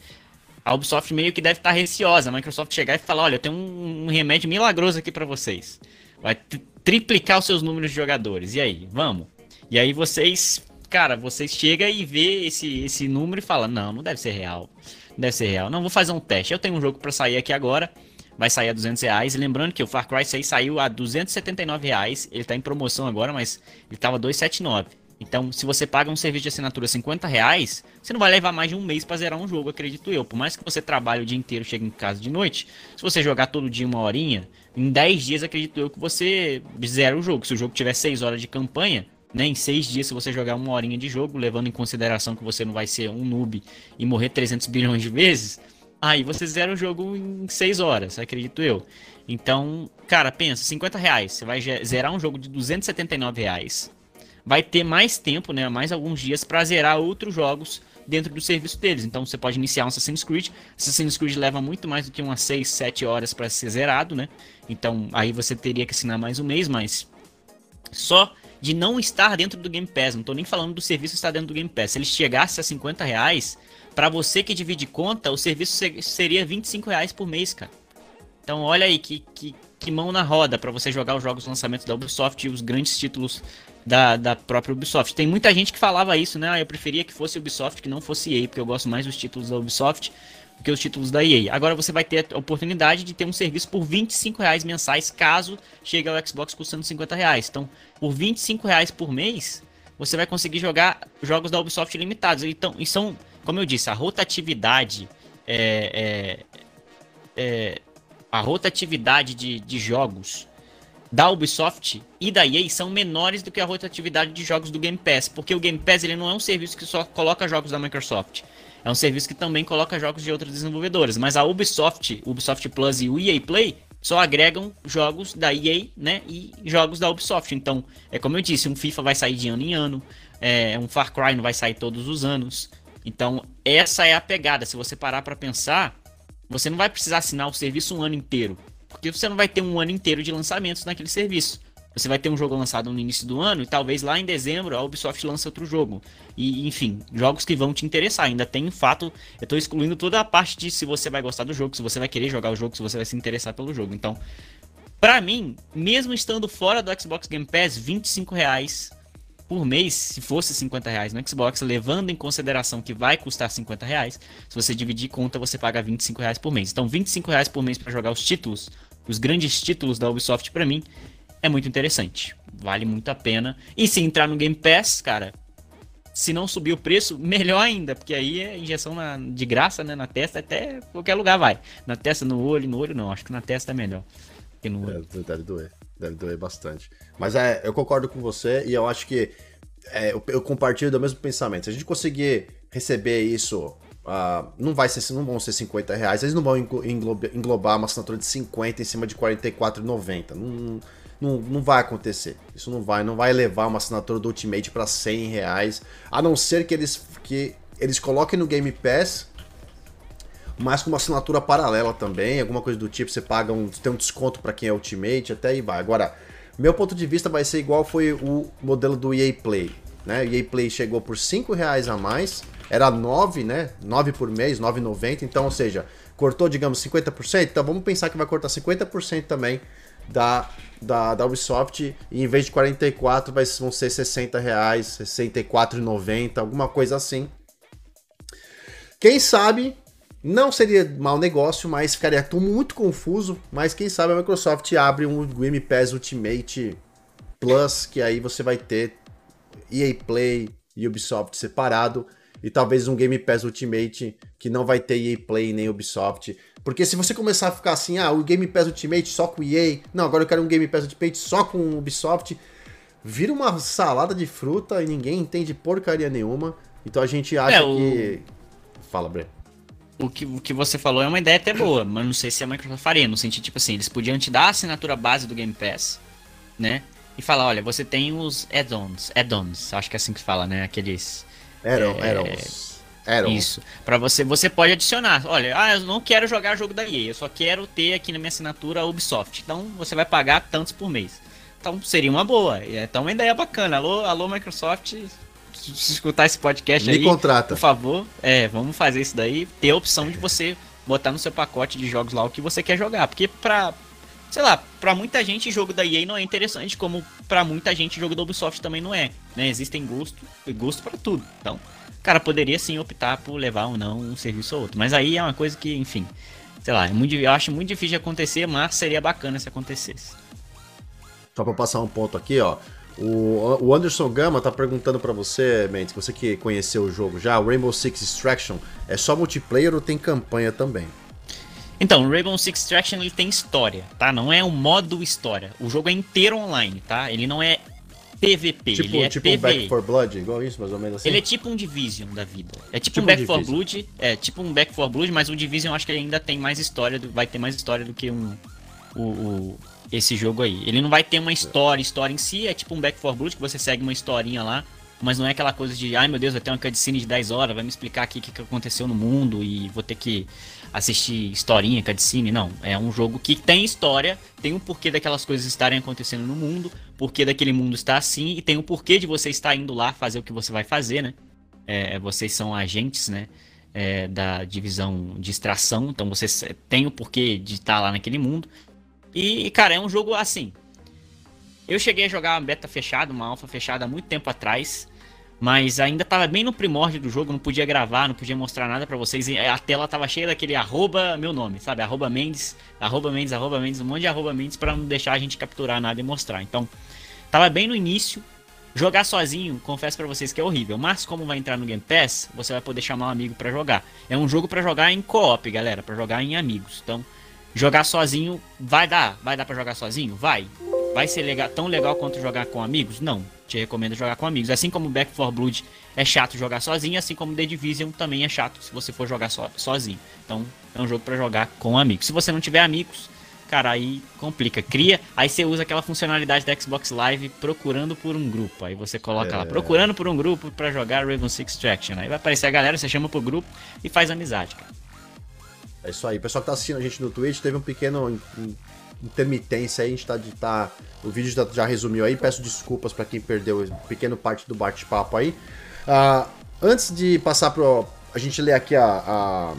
a Ubisoft meio que deve estar receosa. A Microsoft chegar e falar: olha, eu tenho um, um remédio milagroso aqui para vocês. Vai triplicar os seus números de jogadores. E aí, vamos? E aí vocês cara, você chega e vê esse, esse número e fala: não, não deve ser real. Não deve ser real. Não, vou fazer um teste. Eu tenho um jogo para sair aqui agora. Vai sair a 200 reais. lembrando que o Far Cry 6 saiu a 279 reais. Ele tá em promoção agora, mas ele tava 279. Então, se você paga um serviço de assinatura 50 reais, você não vai levar mais de um mês para zerar um jogo, acredito eu. Por mais que você trabalhe o dia inteiro, chegue em casa de noite, se você jogar todo dia uma horinha, em 10 dias acredito eu que você zera o jogo. Se o jogo tiver 6 horas de campanha, né, em seis dias, se você jogar uma horinha de jogo, levando em consideração que você não vai ser um noob e morrer 300 bilhões de vezes, aí você zera o jogo em seis horas, acredito eu. Então, cara, pensa, 50 reais, você vai zerar um jogo de 279 reais. Vai ter mais tempo, né, mais alguns dias para zerar outros jogos dentro do serviço deles. Então você pode iniciar um Assassin's Creed. Assassin's Creed leva muito mais do que umas 6, 7 horas para ser zerado, né? Então aí você teria que assinar mais um mês, mas só de não estar dentro do Game Pass. Não tô nem falando do serviço estar dentro do Game Pass. Se ele chegasse a 50 reais, para você que divide conta, o serviço seria 25 reais por mês, cara. Então olha aí que, que, que mão na roda para você jogar os jogos lançamentos da Ubisoft e os grandes títulos da, da própria Ubisoft. Tem muita gente que falava isso, né? Ah, eu preferia que fosse Ubisoft que não fosse EA, porque eu gosto mais dos títulos da Ubisoft que os títulos da EA. Agora você vai ter a oportunidade de ter um serviço por 25 reais mensais, caso chegue ao Xbox custando 50 reais. Então, por 25 reais por mês, você vai conseguir jogar jogos da Ubisoft limitados. Então, e são, como eu disse, a rotatividade é, é, é a rotatividade de, de jogos da Ubisoft e da EA são menores do que a rotatividade de jogos do Game Pass, porque o Game Pass ele não é um serviço que só coloca jogos da Microsoft. É um serviço que também coloca jogos de outras desenvolvedoras, mas a Ubisoft, Ubisoft Plus e o EA Play só agregam jogos da EA, né, e jogos da Ubisoft. Então, é como eu disse, um FIFA vai sair de ano em ano, é, um Far Cry não vai sair todos os anos. Então, essa é a pegada. Se você parar para pensar, você não vai precisar assinar o serviço um ano inteiro. Porque você não vai ter um ano inteiro de lançamentos naquele serviço. Você vai ter um jogo lançado no início do ano e talvez lá em dezembro a Ubisoft lance outro jogo. E, enfim, jogos que vão te interessar. Ainda tem fato, eu estou excluindo toda a parte de se você vai gostar do jogo, se você vai querer jogar o jogo, se você vai se interessar pelo jogo. Então, para mim, mesmo estando fora do Xbox Game Pass, 25 reais por mês, se fosse 50 reais no Xbox, levando em consideração que vai custar 50 reais, se você dividir conta, você paga 25 reais por mês. Então, 25 reais por mês para jogar os títulos, os grandes títulos da Ubisoft para mim, é muito interessante. Vale muito a pena. E se entrar no Game Pass, cara, se não subir o preço, melhor ainda, porque aí é injeção na, de graça, né? Na testa, até qualquer lugar vai. Na testa, no olho, no olho não. Acho que na testa é melhor.
Que no olho. É, deve doer. Deve doer bastante. Mas é, eu concordo com você e eu acho que é, eu, eu, compartilho do mesmo pensamento. Se a gente conseguir receber isso, uh, não vai ser, não vão ser 50 reais, eles não vão englobar, uma assinatura de 50 em cima de 44,90. Não, não, não vai acontecer. Isso não vai, não vai levar uma assinatura do Ultimate para 100 reais, a não ser que eles, que eles coloquem no Game Pass mas com uma assinatura paralela também, alguma coisa do tipo, você paga um, tem um desconto para quem é Ultimate, até aí vai. Agora, meu ponto de vista vai ser igual foi o modelo do EA Play. Né? O EA Play chegou por 5 reais a mais, era 9, né? 9 por mês, 9,90. Então, ou seja, cortou, digamos, 50%. Então vamos pensar que vai cortar 50% também da, da, da Ubisoft. E em vez de 44, vai, vão ser 60 reais, 64,90, alguma coisa assim. Quem sabe Não seria mau negócio, mas ficaria muito confuso. Mas quem sabe a Microsoft abre um Game Pass Ultimate Plus, que aí você vai ter EA Play e Ubisoft separado. E talvez um Game Pass Ultimate que não vai ter EA Play nem Ubisoft. Porque se você começar a ficar assim, ah, o Game Pass Ultimate só com EA, não, agora eu quero um Game Pass Ultimate só com Ubisoft, vira uma salada de fruta e ninguém entende porcaria nenhuma. Então a gente acha é, o... que. Fala, Bre.
O que, o que você falou é uma ideia até boa, mas não sei se a Microsoft faria, no sentido, tipo assim, eles podiam te dar a assinatura base do Game Pass, né? E falar, olha, você tem os add-ons, add-ons, acho que é assim que fala, né? Aqueles.
Add-ons. É,
Add Isso. Para você, você pode adicionar. Olha, ah, eu não quero jogar jogo da EA, eu só quero ter aqui na minha assinatura a Ubisoft. Então você vai pagar tantos por mês. Então seria uma boa. Então uma ideia bacana. Alô, alô Microsoft, se escutar esse podcast
Me
aí,
contrata.
por favor, é, vamos fazer isso daí, ter a opção de você botar no seu pacote de jogos lá o que você quer jogar, porque pra, sei lá, pra muita gente jogo da EA não é interessante, como pra muita gente jogo da Ubisoft também não é, né, existem gosto, gosto para tudo, então, cara, poderia sim optar por levar ou não um serviço ou outro, mas aí é uma coisa que, enfim, sei lá, é muito, eu acho muito difícil de acontecer, mas seria bacana se acontecesse.
Só pra passar um ponto aqui, ó, o, Anderson Gama tá perguntando para você, Mendes, você que conheceu o jogo já, o Rainbow Six Extraction é só multiplayer ou tem campanha também?
Então, o Rainbow Six Extraction ele tem história, tá? Não é um modo história. O jogo é inteiro online, tá? Ele não é PVP,
tipo,
ele é
tipo PVE. um Back 4 Blood, igual isso, mais ou menos assim?
Ele é tipo um Division da vida. É tipo, tipo um Back 4 Blood, é tipo um Back 4 Blood, mas o Division eu acho que ele ainda tem mais história, vai ter mais história do que um o, o esse jogo aí. Ele não vai ter uma história, história em si, é tipo um Back 4 Blood que você segue uma historinha lá, mas não é aquela coisa de, ai meu Deus, vai ter uma cutscene de 10 horas, vai me explicar aqui o que, que aconteceu no mundo e vou ter que assistir historinha, cutscene, não. É um jogo que tem história, tem um porquê daquelas coisas estarem acontecendo no mundo, porquê daquele mundo está assim, e tem o um porquê de você estar indo lá fazer o que você vai fazer, né? É, vocês são agentes, né? É, da divisão de extração, então você tem o porquê de estar lá naquele mundo. E, cara, é um jogo assim. Eu cheguei a jogar uma beta fechada, uma alfa fechada há muito tempo atrás. Mas ainda tava bem no primórdio do jogo, não podia gravar, não podia mostrar nada para vocês. A tela tava cheia daquele arroba meu nome, sabe? Arroba Mendes, arroba Mendes, arroba Mendes, um monte de arroba Mendes pra não deixar a gente capturar nada e mostrar. Então, tava bem no início. Jogar sozinho, confesso para vocês que é horrível. Mas como vai entrar no Game Pass, você vai poder chamar um amigo para jogar. É um jogo para jogar em co-op, galera, para jogar em amigos. Então, Jogar sozinho vai dar, vai dar para jogar sozinho? Vai. Vai ser legal, tão legal quanto jogar com amigos? Não. Te recomendo jogar com amigos. Assim como Back 4 Blood é chato jogar sozinho, assim como The Division também é chato se você for jogar so, sozinho. Então, é um jogo para jogar com amigos. Se você não tiver amigos, cara, aí complica. Cria, aí você usa aquela funcionalidade da Xbox Live procurando por um grupo. Aí você coloca é... lá, procurando por um grupo para jogar Raven Six Extraction. Aí vai aparecer a galera, você chama pro grupo e faz amizade, cara.
É isso aí. O pessoal que tá assistindo a gente no Twitch teve um pequeno intermitência aí, a gente tá, de, tá o vídeo já, já resumiu aí, peço desculpas para quem perdeu pequeno parte do bate-papo aí. Uh, antes de passar pro a gente ler aqui a, a,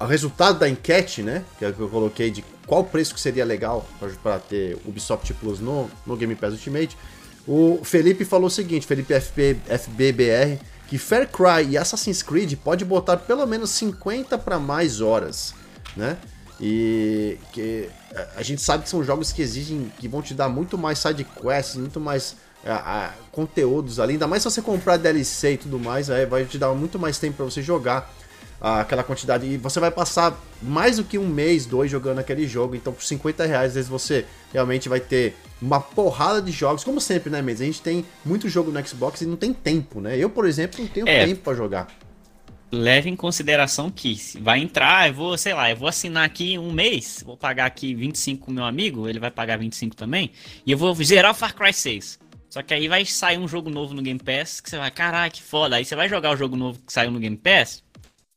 a, resultado da enquete, né, que é eu coloquei de qual preço que seria legal para ter Ubisoft Plus no, no Game Pass Ultimate, o Felipe falou o seguinte, Felipe FB, FBBR, que Far Cry e Assassin's Creed pode botar pelo menos 50 para mais horas, né? E que a gente sabe que são jogos que exigem, que vão te dar muito mais side quests, muito mais uh, uh, conteúdos ali, ainda mais se você comprar DLC e tudo mais, aí vai te dar muito mais tempo para você jogar aquela quantidade. E você vai passar mais do que um mês, dois jogando aquele jogo. Então, por 50 reais, às vezes você realmente vai ter uma porrada de jogos. Como sempre, né, Mendes? A gente tem muito jogo no Xbox e não tem tempo, né? Eu, por exemplo, não tenho é, tempo para jogar.
Leve em consideração que vai entrar, eu vou, sei lá, eu vou assinar aqui um mês, vou pagar aqui 25 com meu amigo, ele vai pagar 25 também, e eu vou zerar o Far Cry 6. Só que aí vai sair um jogo novo no Game Pass, que você vai, caralho, que foda. Aí você vai jogar o jogo novo que saiu no Game Pass,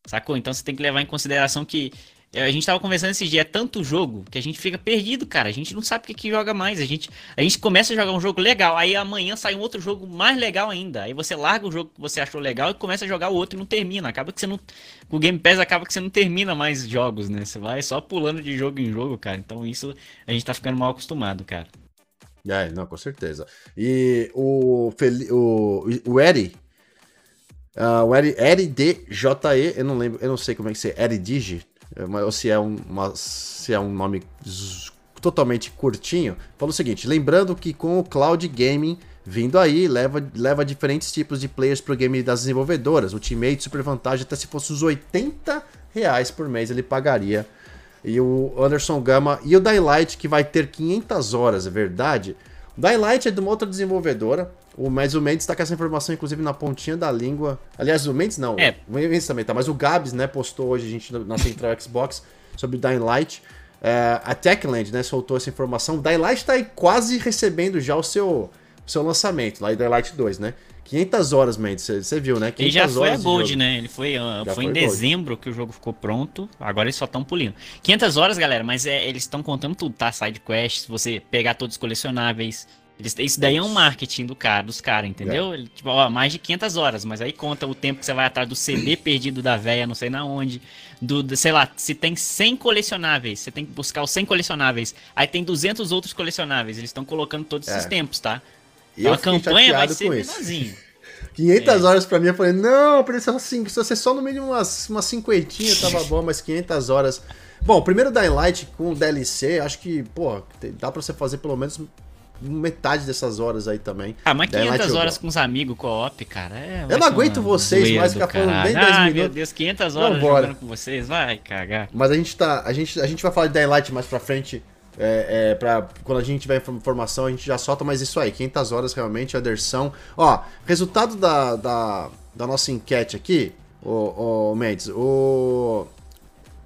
Sacou? Então você tem que levar em consideração que a gente tava conversando esses dias, é tanto jogo que a gente fica perdido, cara. A gente não sabe o que, que joga mais. A gente, a gente começa a jogar um jogo legal, aí amanhã sai um outro jogo mais legal ainda. Aí você larga o jogo que você achou legal e começa a jogar o outro e não termina. Acaba que você não. O Game Pass acaba que você não termina mais jogos, né? Você vai só pulando de jogo em jogo, cara. Então isso a gente tá ficando mal acostumado, cara.
É, não, com certeza. E o, o, o Eri Uh, o RDJE, eu não lembro, eu não sei como é que se é, RDigi, ou se é, um, uma, se é um nome totalmente curtinho, falou o seguinte: lembrando que com o cloud gaming vindo aí, leva, leva diferentes tipos de players pro game das desenvolvedoras. Ultimate, Super Vantagem, até se fosse uns 80 reais por mês ele pagaria. E o Anderson Gama e o Daylight, que vai ter 500 horas, é verdade? Daylight é de uma outra desenvolvedora. O, mas o Mendes tá com essa informação, inclusive, na pontinha da língua. Aliás, o Mendes não. É. O Mendes também tá. Mas o Gabs, né, postou hoje a gente na Central Xbox sobre o Dying Light. É, a Techland, né, soltou essa informação. Dying Light tá aí quase recebendo já o seu, o seu lançamento, lá em Dying Light 2, né? 500 horas, Mendes, você viu, né?
Ele já foi a Gold, né? Ele foi, uh, foi, foi em dezembro que o jogo ficou pronto. Agora eles só estão pulindo. 500 horas, galera, mas é, eles estão contando tudo, tá? Side quests, você pegar todos os colecionáveis, eles, isso daí é um marketing do cara, dos caras, entendeu? É. Tipo, ó, mais de 500 horas, mas aí conta o tempo que você vai atrás do CD perdido da véia, não sei na onde. Do, do, sei lá, se tem 100 colecionáveis, você tem que buscar os 100 colecionáveis. Aí tem 200 outros colecionáveis, eles estão colocando todos é. esses tempos, tá?
E então a campanha vai ser menorzinho. 500 é. horas pra mim, eu falei, não, precisa assim, precisa ser só no mínimo umas, umas cinquentinha, tava bom, mas 500 horas. Bom, primeiro Dying Light com DLC, acho que, pô, dá pra você fazer pelo menos metade dessas horas aí também.
Ah, mas 500 horas com os amigos co-op, cara. É,
eu não aguento vocês mais ficar falando bem 10 ah, minutos.
meu Deus, 500 horas jogando com vocês, vai cagar.
Mas a gente tá, a gente, a gente vai falar de Daylight mais pra frente, é, é, quando a gente tiver informação a gente já solta, mas isso aí, 500 horas realmente, Anderson. Ó, resultado da, da, da nossa enquete aqui, o, o Mendes, o...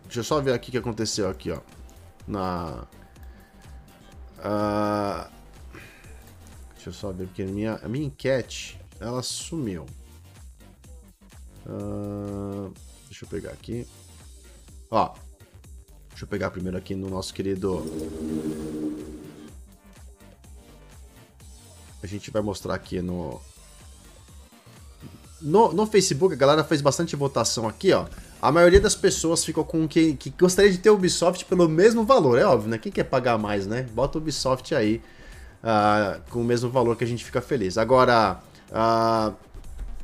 Deixa eu só ver aqui o que aconteceu aqui, ó. Na... Uh, Deixa eu só ver, porque a minha, a minha enquete, ela sumiu. Uh, deixa eu pegar aqui. Ó, deixa eu pegar primeiro aqui no nosso querido... A gente vai mostrar aqui no... No, no Facebook, a galera fez bastante votação aqui, ó. A maioria das pessoas ficou com quem que gostaria de ter o Ubisoft pelo mesmo valor, é óbvio, né? Quem quer pagar mais, né? Bota o Ubisoft aí uh, com o mesmo valor que a gente fica feliz. Agora, uh,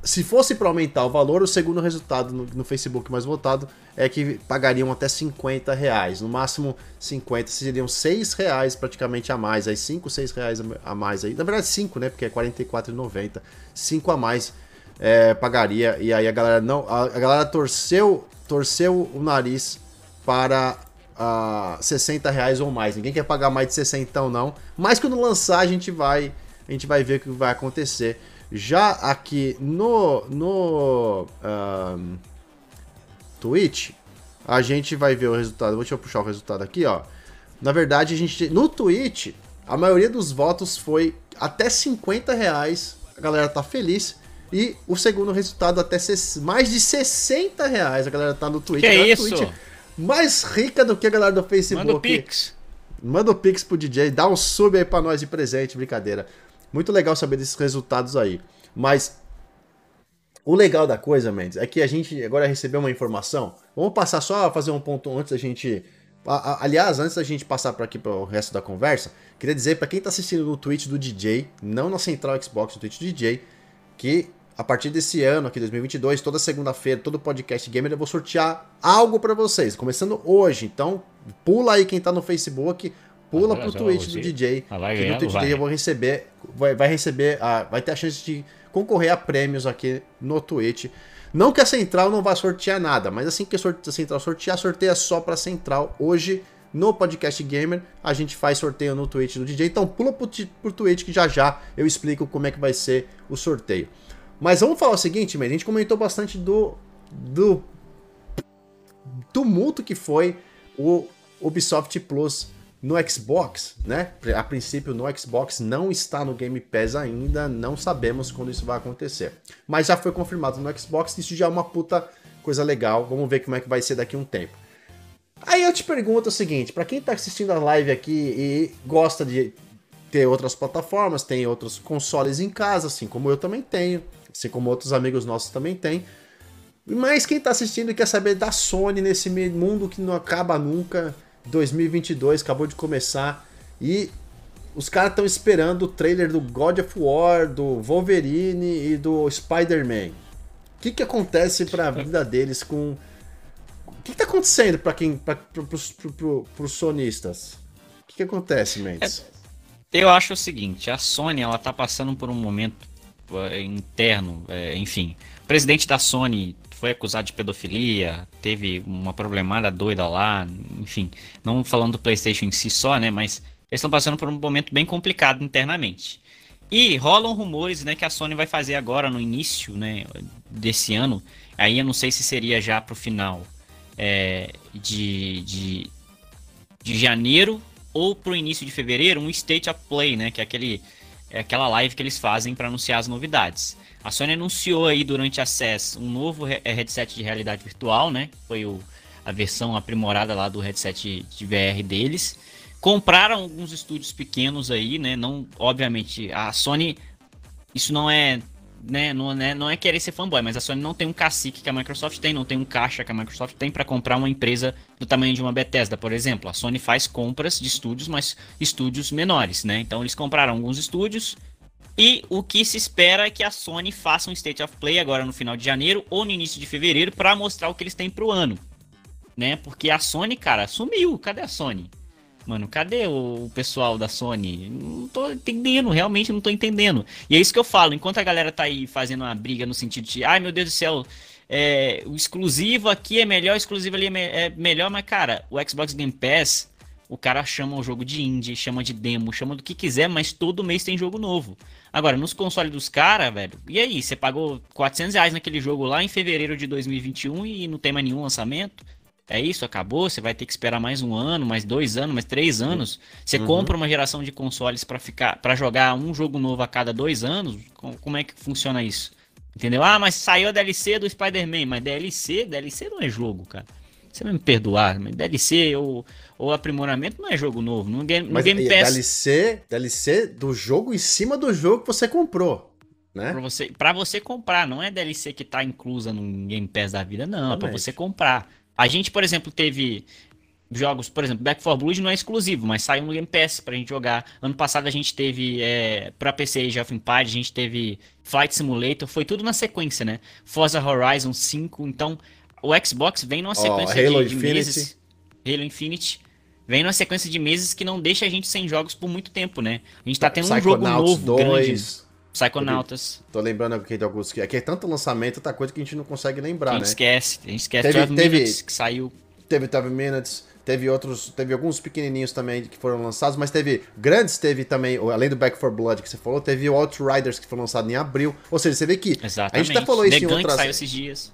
se fosse para aumentar o valor, o segundo resultado no, no, Facebook mais votado é que pagariam até 50 reais. No máximo 50, seriam 6 reais praticamente a mais. Aí 5, 6 reais a mais aí. Na verdade 5, né? Porque é 44,90. 5 a mais é, pagaria. E aí a galera não. A, a galera torceu, torceu o nariz para a 60 reais ou mais. Ninguém quer pagar mais de 60 então não. Mas quando lançar a gente vai a gente vai ver o que vai acontecer. Já aqui no no um, Twitch a gente vai ver o resultado. Deixa eu puxar o resultado aqui, ó. Na verdade a gente no Twitch a maioria dos votos foi até 50 reais. A galera tá feliz. E o segundo resultado até mais de 60 reais. A galera tá no Twitch.
Que
é
isso?
Twitch mais rica do que a galera do Facebook.
Manda o Pix.
Manda o Pix pro DJ, dá um sub aí pra nós de presente, brincadeira. Muito legal saber desses resultados aí. Mas o legal da coisa, Mendes, é que a gente agora recebeu uma informação. Vamos passar só a fazer um ponto antes da gente. Aliás, antes da gente passar para aqui para o resto da conversa, queria dizer para quem está assistindo no Twitch do DJ, não na Central Xbox, no Twitch do DJ, que a partir desse ano, aqui 2022, toda segunda-feira, todo podcast gamer, eu vou sortear algo para vocês, começando hoje. Então, pula aí quem tá no Facebook, pula pro Twitch do DJ,
ah,
que no Twitch do DJ eu vou receber, vai, vai receber, a, vai ter a chance de concorrer a prêmios aqui no Twitch. Não que a Central não vá sortear nada, mas assim que a Central sortear, sorteia só pra Central. Hoje, no Podcast Gamer, a gente faz sorteio no Twitch do DJ. Então pula pro, pro Twitch que já já eu explico como é que vai ser o sorteio. Mas vamos falar o seguinte, man, a gente comentou bastante do, do tumulto que foi o Ubisoft Plus no Xbox, né? A princípio no Xbox não está no Game Pass ainda, não sabemos quando isso vai acontecer. Mas já foi confirmado no Xbox, isso já é uma puta coisa legal. Vamos ver como é que vai ser daqui a um tempo. Aí eu te pergunto o seguinte, para quem tá assistindo a live aqui e gosta de ter outras plataformas, tem outros consoles em casa, assim como eu também tenho, assim como outros amigos nossos também têm. Mas quem está assistindo quer saber da Sony nesse mundo que não acaba nunca. 2022 acabou de começar e os caras estão esperando o trailer do God of War, do Wolverine e do Spider-Man. que, que acontece para a vida deles com. O que, que tá acontecendo para quem. para pro, pro, pros sonistas? O que, que acontece, Mendes?
É, eu acho o seguinte, a Sony ela tá passando por um momento é, interno, é, enfim. O presidente da Sony foi acusado de pedofilia, teve uma problemada doida lá, enfim. Não falando do PlayStation em si só, né? Mas eles estão passando por um momento bem complicado internamente. E rolam rumores, né, que a Sony vai fazer agora no início, né, desse ano. Aí eu não sei se seria já pro final é, de, de, de janeiro ou pro início de fevereiro, um State of Play, né, que é aquele é aquela live que eles fazem para anunciar as novidades. A Sony anunciou aí durante a CES um novo é, headset de realidade virtual, né? Foi o, a versão aprimorada lá do headset de VR deles. Compraram alguns estúdios pequenos aí, né? Não, obviamente, a Sony. Isso não é, né? Não é, não é querer ser fanboy, mas a Sony não tem um cacique que a Microsoft tem, não tem um caixa que a Microsoft tem para comprar uma empresa do tamanho de uma Bethesda, por exemplo. A Sony faz compras de estúdios, mas estúdios menores, né? Então eles compraram alguns estúdios. E o que se espera é que a Sony faça um State of Play agora no final de janeiro ou no início de fevereiro para mostrar o que eles têm pro ano, né? Porque a Sony, cara, sumiu. Cadê a Sony? Mano, cadê o pessoal da Sony? Não tô entendendo, realmente não tô entendendo. E é isso que eu falo, enquanto a galera tá aí fazendo uma briga no sentido de, ai meu Deus do céu, é, o exclusivo aqui é melhor, o exclusivo ali é, me é, melhor, mas cara, o Xbox Game Pass, o cara chama o jogo de indie, chama de demo, chama do que quiser, mas todo mês tem jogo novo. Agora, nos consoles dos caras, velho, e aí? Você pagou 400 reais naquele jogo lá em fevereiro de 2021 e não tem mais nenhum lançamento? é isso, acabou, você vai ter que esperar mais um ano, mais dois anos, mais três anos. Você uhum. compra uma geração de consoles para ficar, para jogar um jogo novo a cada dois anos. Como é que funciona isso? Entendeu? Ah, mas saiu a DLC do Spider-Man, mas DLC, DLC não é jogo, cara. Você vai me perdoar, mas DLC ou, ou aprimoramento não é jogo novo. No Game, no
mas
Game
Pass. DLC, DLC do jogo em cima do jogo que você comprou. Né?
Pra você, pra você comprar, não é DLC que tá inclusa no Game Pass da vida, não. É pra você comprar. A gente, por exemplo, teve jogos, por exemplo, Back 4 Blood não é exclusivo, mas saiu no Game Pass pra gente jogar. Ano passado a gente teve, é, pra PC Age of Empires, a gente teve Flight Simulator, foi tudo na sequência, né? Forza Horizon 5, então o Xbox vem numa sequência
oh,
de, de meses. Halo Infinite. Vem numa sequência de meses que não deixa a gente sem jogos por muito tempo, né? A gente tá tendo um jogo novo, 2. grande. Psychonautas.
Tô lembrando aqui de alguns que aqui é tanto lançamento, tanta coisa que a gente não consegue lembrar,
a gente
né?
esquece, a gente esquece teve, teve, Minutes que saiu.
Teve 12 Minutes, teve outros, teve alguns pequenininhos também que foram lançados, mas teve grandes, teve também, além do Back 4 Blood que você falou, teve o Outriders que foi lançado em abril. Ou seja, você vê que
Exatamente.
a gente até falou isso
The
em
Gunk
outras
saiu esses dias.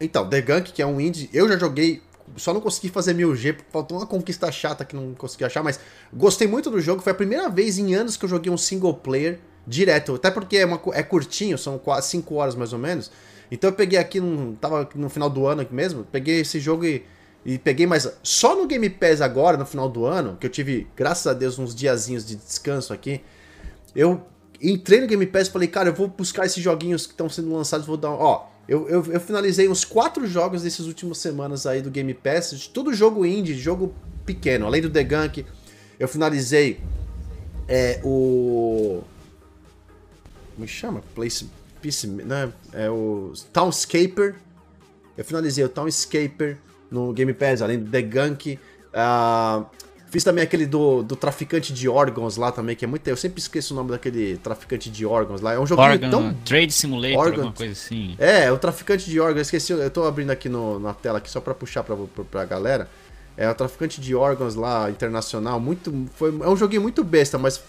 Então, The Gunk, que é um indie, eu já joguei só não consegui fazer 1000G, faltou uma conquista chata que não consegui achar, mas gostei muito do jogo. Foi a primeira vez em anos que eu joguei um single player direto. Até porque é, uma, é curtinho, são quase 5 horas mais ou menos. Então eu peguei aqui, num, tava no final do ano aqui mesmo, peguei esse jogo e, e peguei mais. Só no Game Pass agora, no final do ano, que eu tive, graças a Deus, uns diazinhos de descanso aqui, eu entrei no Game Pass e falei, cara, eu vou buscar esses joguinhos que estão sendo lançados, vou dar. Ó, eu, eu, eu, finalizei uns quatro jogos desses últimas semanas aí do Game Pass, tudo jogo indie, jogo pequeno, além do The Gunk. Eu finalizei é, o como é chama? Place. Peace, né? É o Townscaper. Eu finalizei o Townscaper no Game Pass, além do The Gunk. Uh, fiz também aquele do, do traficante de órgãos lá também, que é muito. Eu sempre esqueço o nome daquele traficante de órgãos lá. É um jogo tão.
Trade Simulator, órgãos. alguma coisa assim.
É, o traficante de órgãos. Esqueci, eu tô abrindo aqui no, na tela aqui só pra puxar pra, pra, pra galera. É o traficante de órgãos lá, internacional. Muito. Foi, é um joguinho muito besta, mas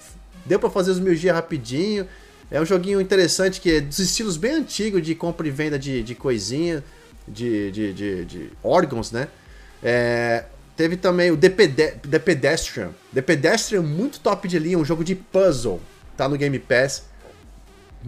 deu pra fazer os mil dias rapidinho. É um joguinho interessante que é dos estilos bem antigos de compra e venda de, de coisinha, de, de, de, de órgãos, né? É, teve também o The, Pede The Pedestrian. The Pedestrian, muito top de linha, um jogo de puzzle. Tá no Game Pass.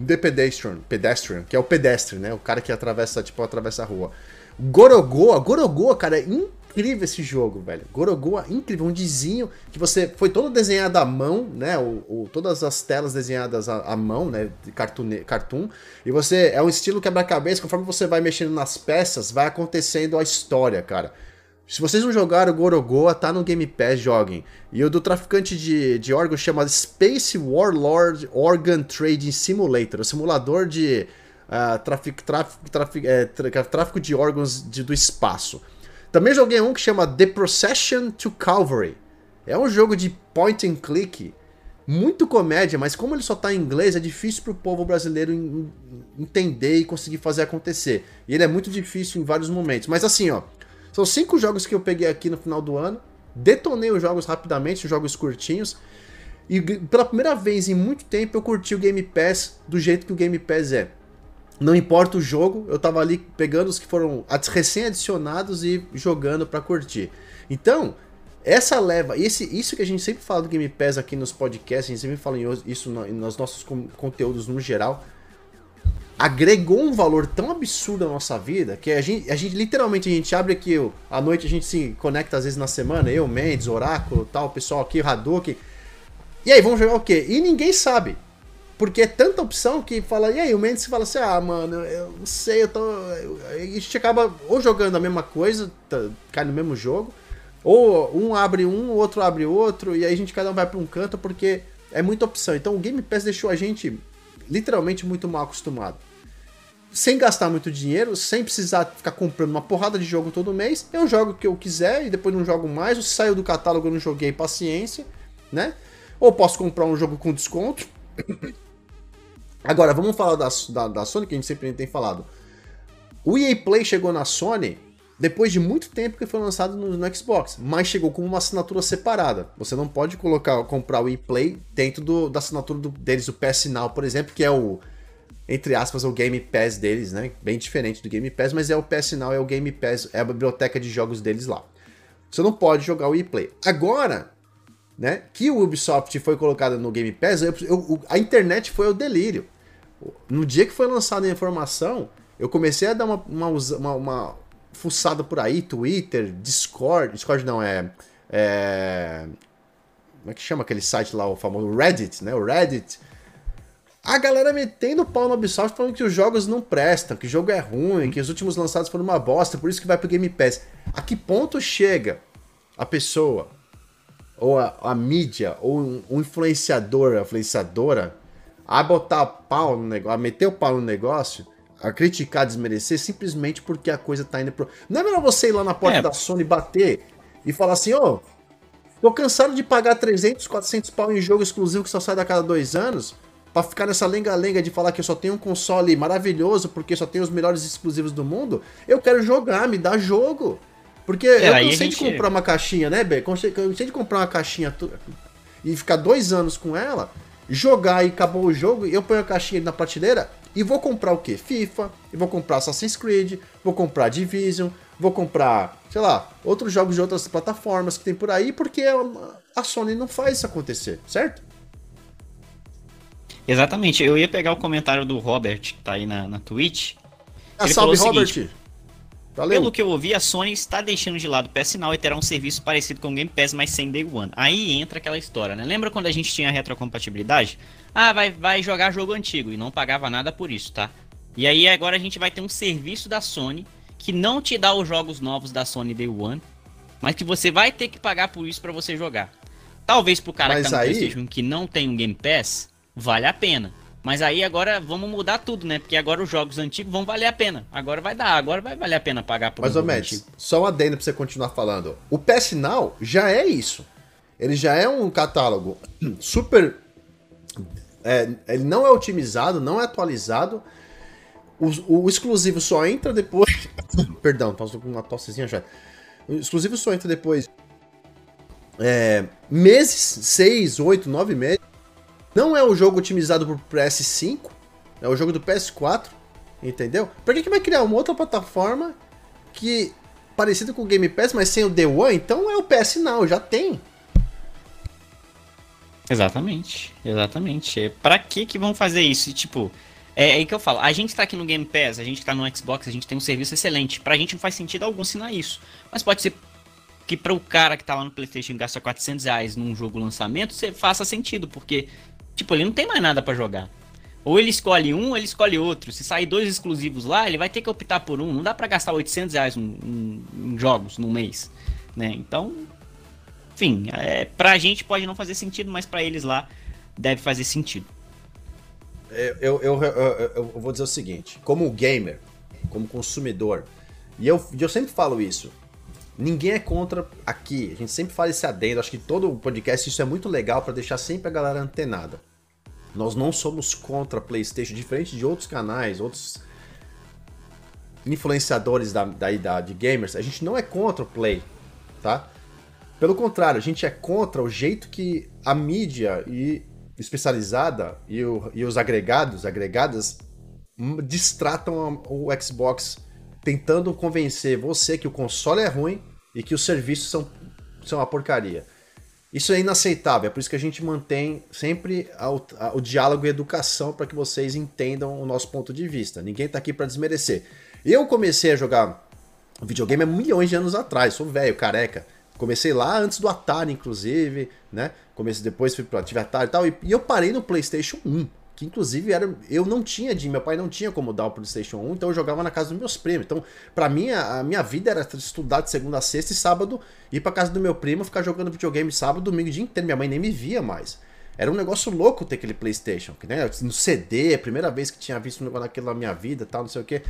The Pedestrian, Pedestrian, que é o pedestre, né? O cara que atravessa, tipo, atravessa a rua. Gorogoa, Gorogoa, cara, é incrível esse jogo, velho. Gorogoa, incrível, um dizinho que você foi todo desenhado à mão, né? O, todas as telas desenhadas à, à, mão, né? De cartoon, cartoon. E você é um estilo quebra-cabeça, conforme você vai mexendo nas peças, vai acontecendo a história, cara. Se vocês não jogaram Gorogoa, tá no Game Pass, joguem. E o do traficante de, de órgãos chama Space Warlord Organ Trading Simulator, o simulador de uh, tráfico, tráfico, tráfico, é, tráfico de órgãos de, do espaço. Também joguei um que chama The Procession to Calvary. É um jogo de point and click, muito comédia, mas como ele só tá em inglês, é difícil pro povo brasileiro entender e conseguir fazer acontecer. E ele é muito difícil em vários momentos. Mas assim, ó, são cinco jogos que eu peguei aqui no final do ano, detonei os jogos rapidamente, os jogos curtinhos, e pela primeira vez em muito tempo eu curti o Game Pass do jeito que o Game Pass é. Não importa o jogo, eu tava ali pegando os que foram recém-adicionados e jogando para curtir. Então, essa leva, esse, isso que a gente sempre fala do Game Pass aqui nos podcasts, a gente sempre fala isso nos nossos conteúdos no geral, agregou um valor tão absurdo na nossa vida que a gente, a gente literalmente a gente abre aqui, à noite a gente se conecta às vezes na semana, eu, Mendes, Oráculo, tal, pessoal aqui, Hadouken. E aí, vamos jogar o quê? E ninguém sabe. Porque é tanta opção que fala, e aí, o Mendes fala assim, ah, mano, eu não sei, eu tô. A gente acaba ou jogando a mesma coisa, tá, cai no mesmo jogo, ou um abre um, outro abre outro, e aí a gente cada um vai para um canto porque é muita opção. Então o Game Pass deixou a gente literalmente muito mal acostumado. Sem gastar muito dinheiro, sem precisar ficar comprando uma porrada de jogo todo mês, eu jogo o que eu quiser e depois não jogo mais, ou saiu do catálogo eu não joguei, paciência, né? Ou posso comprar um jogo com desconto. Agora, vamos falar da, da, da Sony, que a gente sempre tem falado. O EA Play chegou na Sony depois de muito tempo que foi lançado no, no, Xbox, mas chegou como uma assinatura separada. Você não pode colocar, comprar o ePlay dentro do, da assinatura do, deles, o PS Now, por exemplo, que é o, entre aspas, o Game Pass deles, né? Bem diferente do Game Pass, mas é o PS Now, é o Game Pass, é a biblioteca de jogos deles lá. Você não pode jogar o ePlay. Agora, né, que o Ubisoft foi colocado no Game Pass, eu, eu, a internet foi o delírio. No dia que foi lançada a informação, eu comecei a dar uma, uma, uma, uma fuçada por aí, Twitter, Discord. Discord não, é. é como é que chama aquele site lá, o famoso Reddit, né? O Reddit. A galera metendo pau no Ubisoft falando que os jogos não prestam, que o jogo é ruim, que os últimos lançados foram uma bosta, por isso que vai pro Game Pass. A que ponto chega a pessoa, ou a, a mídia, ou um, um influenciador, influenciadora, a botar pau no negócio, a meter o pau no negócio, a criticar, desmerecer, simplesmente porque a coisa tá indo pro. Não é melhor você ir lá na porta é. da Sony bater e falar assim: ô, oh, tô cansado de pagar 300, 400 pau em jogo exclusivo que só sai a cada dois anos, para ficar nessa lenga-lenga de falar que eu só tenho um console maravilhoso porque só tenho os melhores exclusivos do mundo. Eu quero jogar, me dá jogo. Porque é, eu cansei gente... de comprar uma caixinha, né, Bê? Cansei de comprar uma caixinha e ficar dois anos com ela, jogar e acabou o jogo, e eu ponho a caixinha na prateleira, e vou comprar o que? FIFA, e vou comprar Assassin's Creed, vou comprar Division, vou comprar, sei lá, outros jogos de outras plataformas que tem por aí, porque a Sony não faz isso acontecer, certo?
Exatamente, eu ia pegar o comentário do Robert, que tá aí na, na Twitch.
Ah, salve, Robert! Seguinte,
Valeu. Pelo que eu ouvi, a Sony está deixando de lado o PS Now e terá um serviço parecido com o Game Pass, mas sem Day One. Aí entra aquela história, né? Lembra quando a gente tinha retrocompatibilidade? Ah, vai, vai jogar jogo antigo e não pagava nada por isso, tá? E aí agora a gente vai ter um serviço da Sony que não te dá os jogos novos da Sony Day One, mas que você vai ter que pagar por isso para você jogar. Talvez pro cara mas que tá no aí... PlayStation que não tem um Game Pass, vale a pena. Mas aí agora vamos mudar tudo, né? Porque agora os jogos antigos vão valer a pena. Agora vai dar, agora vai valer a pena pagar por
Mas, um jogo Mads, só um adendo pra você continuar falando. O PS Now já é isso. Ele já é um catálogo super. É, ele não é otimizado, não é atualizado. O, o exclusivo só entra depois. Perdão, tô com uma tossezinha já. O exclusivo só entra depois. É, meses, seis, oito, nove meses não é um jogo otimizado pro PS5, é o jogo do PS4, entendeu? Por que, que vai criar uma outra plataforma que parecido com o Game Pass, mas sem o The One? Então é o PS Now, já tem.
Exatamente, exatamente. É, pra que que vão fazer isso? Tipo, é, é aí que eu falo, a gente tá aqui no Game Pass, a gente tá no Xbox, a gente tem um serviço excelente. Pra gente não faz sentido algum ensinar isso. Mas pode ser que para o cara que tá lá no PlayStation e gasta 400 reais num jogo lançamento, você faça sentido, porque Tipo, ele não tem mais nada para jogar. Ou ele escolhe um, ou ele escolhe outro. Se sair dois exclusivos lá, ele vai ter que optar por um. Não dá para gastar 800 reais em, em, jogos no mês, né? Então, enfim, é, pra gente pode não fazer sentido, mas para eles lá deve fazer sentido.
eu, eu, eu, eu, vou dizer o seguinte: como gamer, como consumidor, e eu, eu sempre falo isso. Ninguém é contra aqui. A gente sempre fala esse adendo. Acho que todo podcast isso é muito legal para deixar sempre a galera antenada. Nós não somos contra PlayStation, diferente de outros canais, outros influenciadores da, da idade gamers. A gente não é contra o Play, tá? Pelo contrário, a gente é contra o jeito que a mídia e especializada e, o, e os agregados, agregadas, distratam o Xbox tentando convencer você que o console é ruim e que os serviços são, são uma porcaria. Isso é inaceitável, é por isso que a gente mantém sempre o diálogo e a educação para que vocês entendam o nosso ponto de vista. Ninguém está aqui para desmerecer. Eu comecei a jogar videogame há milhões de anos atrás, sou velho, careca. Comecei lá antes do Atari, inclusive, né? Comecei depois, fui para tive Atari e tal, e, e eu parei no PlayStation 1 que inclusive era eu não tinha de meu pai não tinha como dar o PlayStation 1, então eu jogava na casa dos meus primos. Então, para mim a, a, minha vida era estudar de segunda a sexta e sábado ir para casa do meu primo, ficar jogando videogame sábado, domingo, dia inteiro. Minha mãe nem me via mais. Era um negócio louco ter aquele PlayStation, que né, no CD, a primeira vez que tinha visto um negócio naquilo na minha vida, tal, não sei o quê.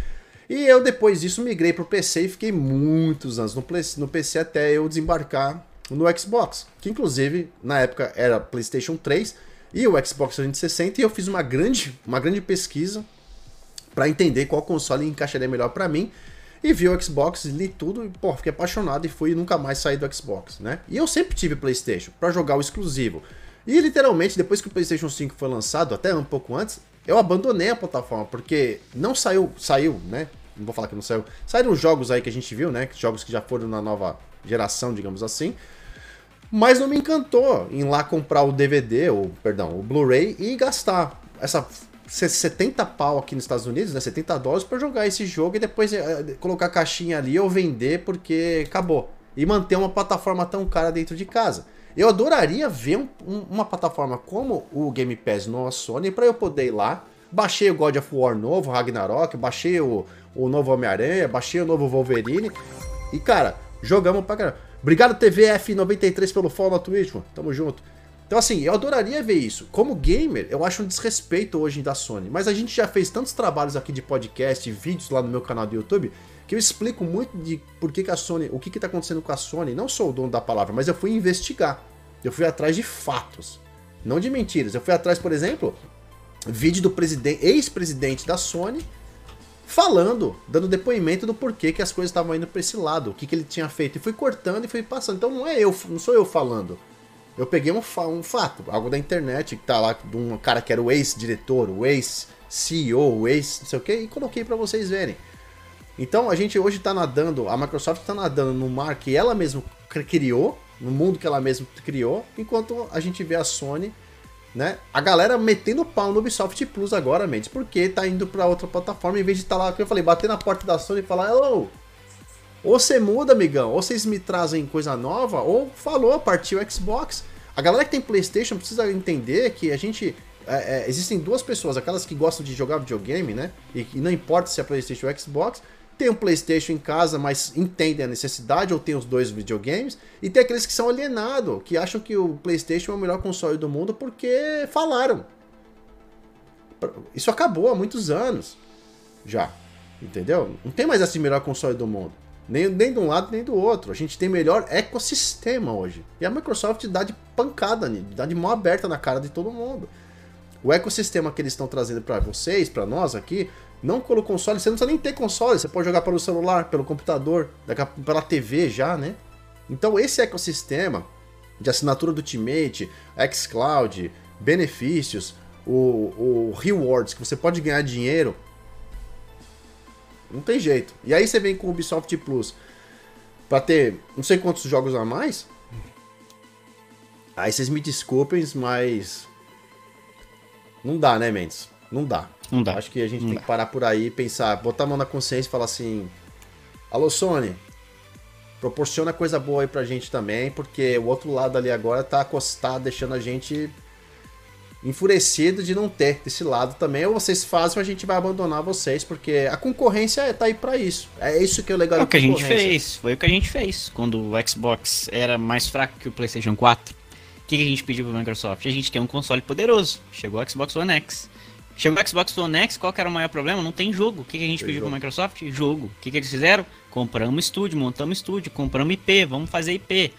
E eu depois disso migrei pro PC e fiquei muitos anos no, play, no PC até eu desembarcar no Xbox, que inclusive na época era PlayStation 3 e o Xbox 360 e eu fiz uma grande, uma grande pesquisa para entender qual console encaixaria melhor para mim. E vi o Xbox, li tudo e pô, fiquei apaixonado e fui nunca mais saí do Xbox, né? E eu sempre tive PlayStation para jogar o exclusivo. E literalmente, depois que o PlayStation 5 foi lançado, até um pouco antes, eu abandonei a plataforma, porque não saiu, saiu, né? Não vou falar que não saiu. Saíram jogos aí que a gente viu, né? Jogos que já foram na nova geração, digamos assim. Mas não me encantou em lá comprar o DVD, ou perdão, o Blu-ray e gastar essa 70 pau aqui nos Estados Unidos, né? 70 dólares para jogar esse jogo e depois é, colocar a caixinha ali ou vender porque acabou. E manter uma plataforma tão cara dentro de casa. Eu adoraria ver um, um, uma plataforma como o Game Pass no Sony para eu poder ir lá. Baixei o God of War novo, Ragnarok, baixei o, o novo Homem-Aranha, baixei o novo Wolverine. E cara, jogamos pra caramba. Obrigado, TVF93, pelo follow na Twitch, mano. Tamo junto. Então, assim, eu adoraria ver isso. Como gamer, eu acho um desrespeito hoje da Sony. Mas a gente já fez tantos trabalhos aqui de podcast, vídeos lá no meu canal do YouTube, que eu explico muito de por que, que a Sony, o que, que tá acontecendo com a Sony. Não sou o dono da palavra, mas eu fui investigar. Eu fui atrás de fatos, não de mentiras. Eu fui atrás, por exemplo, vídeo do ex-presidente da Sony falando, dando depoimento do porquê que as coisas estavam indo para esse lado, o que, que ele tinha feito. E fui cortando e fui passando. Então não é eu, não sou eu falando. Eu peguei um, fa um fato, algo da internet, que tá lá, de um cara que era o ex-diretor, o ex-CEO, o ex não sei o que, e coloquei para vocês verem. Então a gente hoje tá nadando, a Microsoft tá nadando no mar que ela mesma criou, no mundo que ela mesma criou, enquanto a gente vê a Sony né? A galera metendo pau no Ubisoft Plus agora, Mendes, porque tá indo para outra plataforma em vez de estar tá lá, que eu falei, bater na porta da Sony e falar, hello, ou você muda, amigão, ou vocês me trazem coisa nova, ou falou, partiu Xbox. A galera que tem PlayStation precisa entender que a gente. É, é, existem duas pessoas, aquelas que gostam de jogar videogame, né? E, e não importa se é PlayStation ou Xbox, tem um PlayStation em casa, mas entendem a necessidade, ou tem os dois videogames, e tem aqueles que são alienados, que acham que o PlayStation é o melhor console do mundo porque falaram. Isso acabou há muitos anos já, entendeu? Não tem mais esse melhor console do mundo. Nem, nem de um lado nem do outro. A gente tem melhor ecossistema hoje. E a Microsoft dá de pancada, dá de mão aberta na cara de todo mundo. O ecossistema que eles estão trazendo para vocês, para nós aqui, não pelo console, você não precisa nem ter console, você pode jogar pelo celular, pelo computador, pela TV já, né? Então esse ecossistema de assinatura do Ultimate, xCloud, benefícios, o, o rewards, que você pode ganhar dinheiro, não tem jeito. E aí você vem com o Ubisoft Plus para ter não sei quantos jogos a mais. Aí vocês me desculpem, mas não dá, né, Mendes? Não dá.
Não dá.
Acho que a gente
não
tem
dá.
que parar por aí, pensar, botar a mão na consciência e falar assim: Alô, Sony, proporciona coisa boa aí pra gente também, porque o outro lado ali agora tá acostado, deixando a gente enfurecido de não ter desse lado também. Ou vocês fazem ou a gente vai abandonar vocês, porque a concorrência tá aí para isso. É isso que é o legal
É o que a gente fez, foi o que a gente fez. Quando o Xbox era mais fraco que o PlayStation 4, o que, que a gente pediu pra Microsoft? A gente tem um console poderoso. Chegou o Xbox One X. Chegou o Xbox One X, qual que era o maior problema? Não tem jogo. O que, que a gente tem pediu para a Microsoft? Jogo. O que, que eles fizeram? Compramos estúdio, montamos estúdio, compramos IP, vamos fazer IP.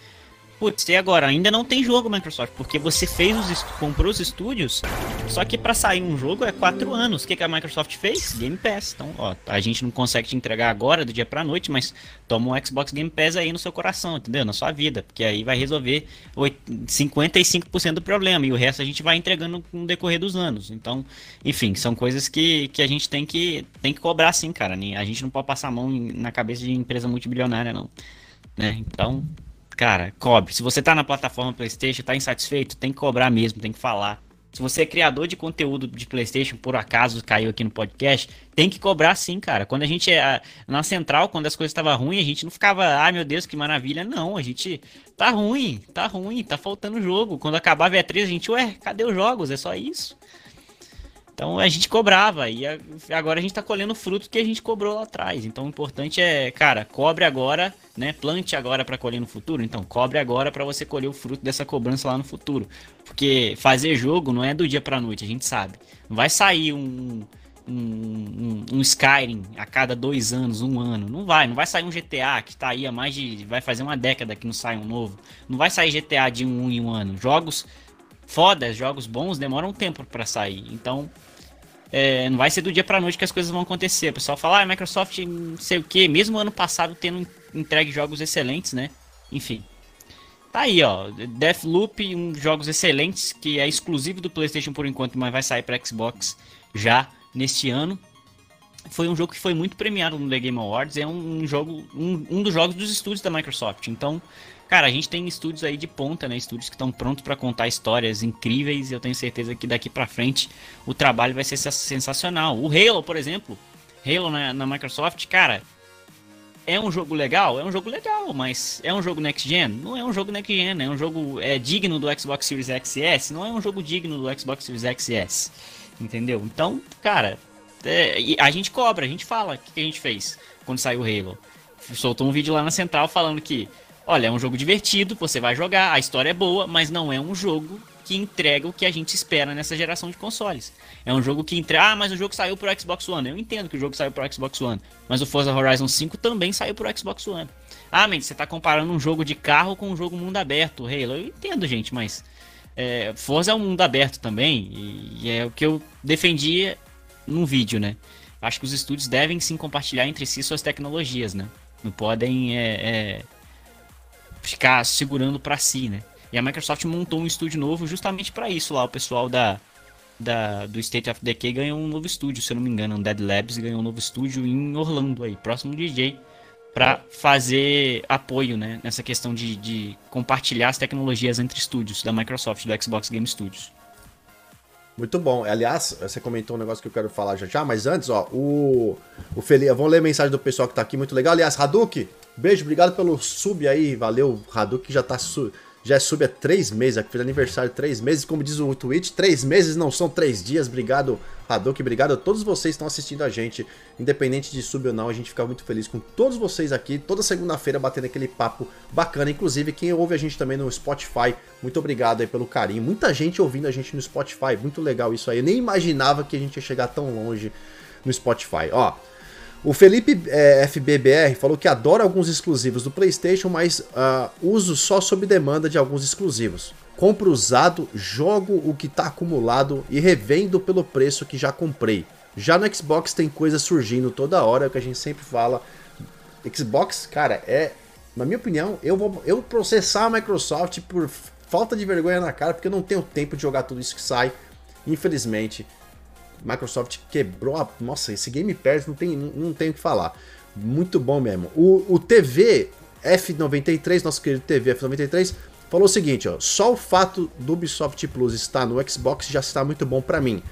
Putz, e agora? Ainda não tem jogo, Microsoft, porque você fez os comprou os estúdios, só que para sair um jogo é quatro anos. O que, que a Microsoft fez? Game Pass. Então, ó, a gente não consegue te entregar agora, do dia pra noite, mas toma um Xbox Game Pass aí no seu coração, entendeu? Na sua vida, porque aí vai resolver 55% do problema e o resto a gente vai entregando no decorrer dos anos. Então, enfim, são coisas que, que a gente tem que, tem que cobrar sim, cara. A gente não pode passar a mão na cabeça de empresa multibilionária, não. Né? Então, Cara, cobre. Se você tá na plataforma PlayStation, tá insatisfeito, tem que cobrar mesmo, tem que falar. Se você é criador de conteúdo de PlayStation, por acaso caiu aqui no podcast, tem que cobrar sim, cara. Quando a gente é na central, quando as coisas estavam ruins, a gente não ficava, ah, meu Deus, que maravilha. Não, a gente tá ruim, tá ruim, tá faltando jogo. Quando acabava a E3, a gente, ué, cadê os jogos? É só isso. Então a gente cobrava e agora a gente está colhendo fruto que a gente cobrou lá atrás. Então o importante é, cara, cobre agora, né? Plante agora para colher no futuro. Então cobre agora para você colher o fruto dessa cobrança lá no futuro. Porque fazer jogo não é do dia para noite, a gente sabe. Não vai sair um, um, um, um, Skyrim a cada dois anos, um ano. Não vai, não vai sair um GTA que tá aí há mais de. Vai fazer uma década que não sai um novo. Não vai sair GTA de um em um ano. Jogos fodas, jogos bons demoram um tempo para sair. Então, é, não vai ser do dia pra noite que as coisas vão acontecer. O pessoal fala, ah, Microsoft não sei o que, mesmo ano passado tendo entregue jogos excelentes, né? Enfim. Tá aí, ó. Deathloop, um jogos excelentes, que é exclusivo do PlayStation por enquanto, mas vai sair para Xbox já neste ano. Foi um jogo que foi muito premiado no The Game Awards. É um, um jogo, um, um dos jogos dos estúdios da Microsoft. Então, Cara, a gente tem estúdios aí de ponta, né? Estúdios que estão prontos para contar histórias incríveis e eu tenho certeza que daqui para frente o trabalho vai ser sensacional. O Halo, por exemplo, Halo na, na, Microsoft, cara, é um jogo legal? É um jogo legal, mas é um jogo next gen? Não é um jogo next gen, é um jogo é digno do Xbox Series XS? Não é um jogo digno do Xbox Series XS, entendeu? Então, cara, é, a gente cobra, a gente fala o que, que a gente fez quando saiu o Halo. Soltou um vídeo lá na central falando que Olha, é um jogo divertido, você vai jogar, a história é boa, mas não é um jogo que entrega o que a gente espera nessa geração de consoles. É um jogo que entrega. Ah, mas o jogo saiu pro Xbox One. Eu entendo que o jogo saiu pro Xbox One. Mas o Forza Horizon 5 também saiu pro Xbox One. Ah, Mendes, você tá comparando um jogo de carro com um jogo mundo aberto, Halo. Eu entendo, gente, mas. É, Forza é um mundo aberto também. E, e é o que eu defendi num vídeo, né? Acho que os estúdios devem sim compartilhar entre si suas tecnologias, né? Não podem é, é, ficar segurando para si, né? E a Microsoft montou um estúdio novo justamente para isso lá. O pessoal da, da, do State of Decay ganhou um novo estúdio, se eu não me engano. Dead Labs ganhou um novo estúdio em Orlando, aí, próximo de DJ, para fazer apoio né, nessa questão de, de compartilhar as tecnologias entre estúdios da Microsoft, do Xbox Game Studios.
Muito bom. Aliás, você comentou um negócio que eu quero falar já já, mas antes, ó, o, o Felipe, vamos ler a mensagem do pessoal que tá aqui, muito legal. Aliás, Hadouken, Beijo, obrigado pelo sub aí. Valeu, Hadouken já tá su já é sub há três meses, aqui fez aniversário três meses, como diz o Twitch, três meses não são três dias. Obrigado, Hadouken, obrigado a todos vocês que estão assistindo a gente, independente de sub ou não, a gente fica muito feliz com todos vocês aqui, toda segunda-feira batendo aquele papo bacana. Inclusive, quem ouve a gente também no Spotify, muito obrigado aí pelo carinho. Muita gente ouvindo a gente no Spotify, muito legal isso aí. Eu nem imaginava que a gente ia chegar tão longe no Spotify. Ó, o Felipe é, FBBR falou que adora alguns exclusivos do PlayStation, mas uh, uso só sob demanda de alguns exclusivos. Compro usado, jogo o que está acumulado e revendo pelo preço que já comprei. Já no Xbox tem coisa surgindo toda hora, é o que a gente sempre fala. Xbox, cara, é. Na minha opinião, eu vou eu processar a Microsoft por falta de vergonha na cara, porque eu não tenho tempo de jogar tudo isso que sai. Infelizmente, Microsoft quebrou a. Nossa, esse Game Pass não tem, não, tem o que falar. Muito bom mesmo. O, o TV F93, nosso querido TV F93, falou o seguinte: ó, só o fato do Ubisoft Plus estar no Xbox já está muito bom para mim.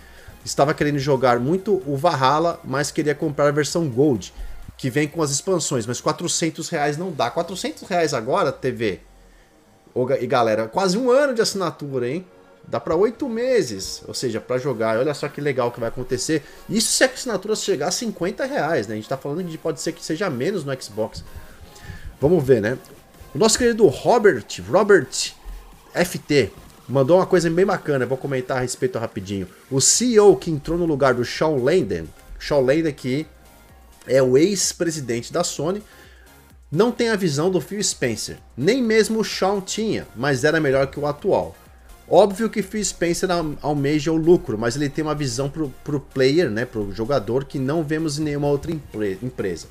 Estava querendo jogar muito o Valhalla, mas queria comprar a versão Gold, que vem com as expansões, mas 400 reais não dá. 400 reais agora, TV. E galera, quase um ano de assinatura, hein? Dá para oito meses, ou seja, para jogar. Olha só que legal que vai acontecer. Isso se a assinatura chegar a 50 reais, né? A gente tá falando de pode ser que seja menos no Xbox. Vamos ver, né? O nosso querido Robert, Robert FT, mandou uma coisa bem bacana, vou comentar a respeito rapidinho. O CEO que entrou no lugar do Shawn Landen, Shawn Landen que é o ex-presidente da Sony, não tem a visão do Phil Spencer. Nem mesmo o Shawn tinha, mas era melhor que o atual. Óbvio que Phil Spencer almeja o lucro, mas ele tem uma visão pro, pro player, né, pro jogador, que não vemos em nenhuma outra empresa.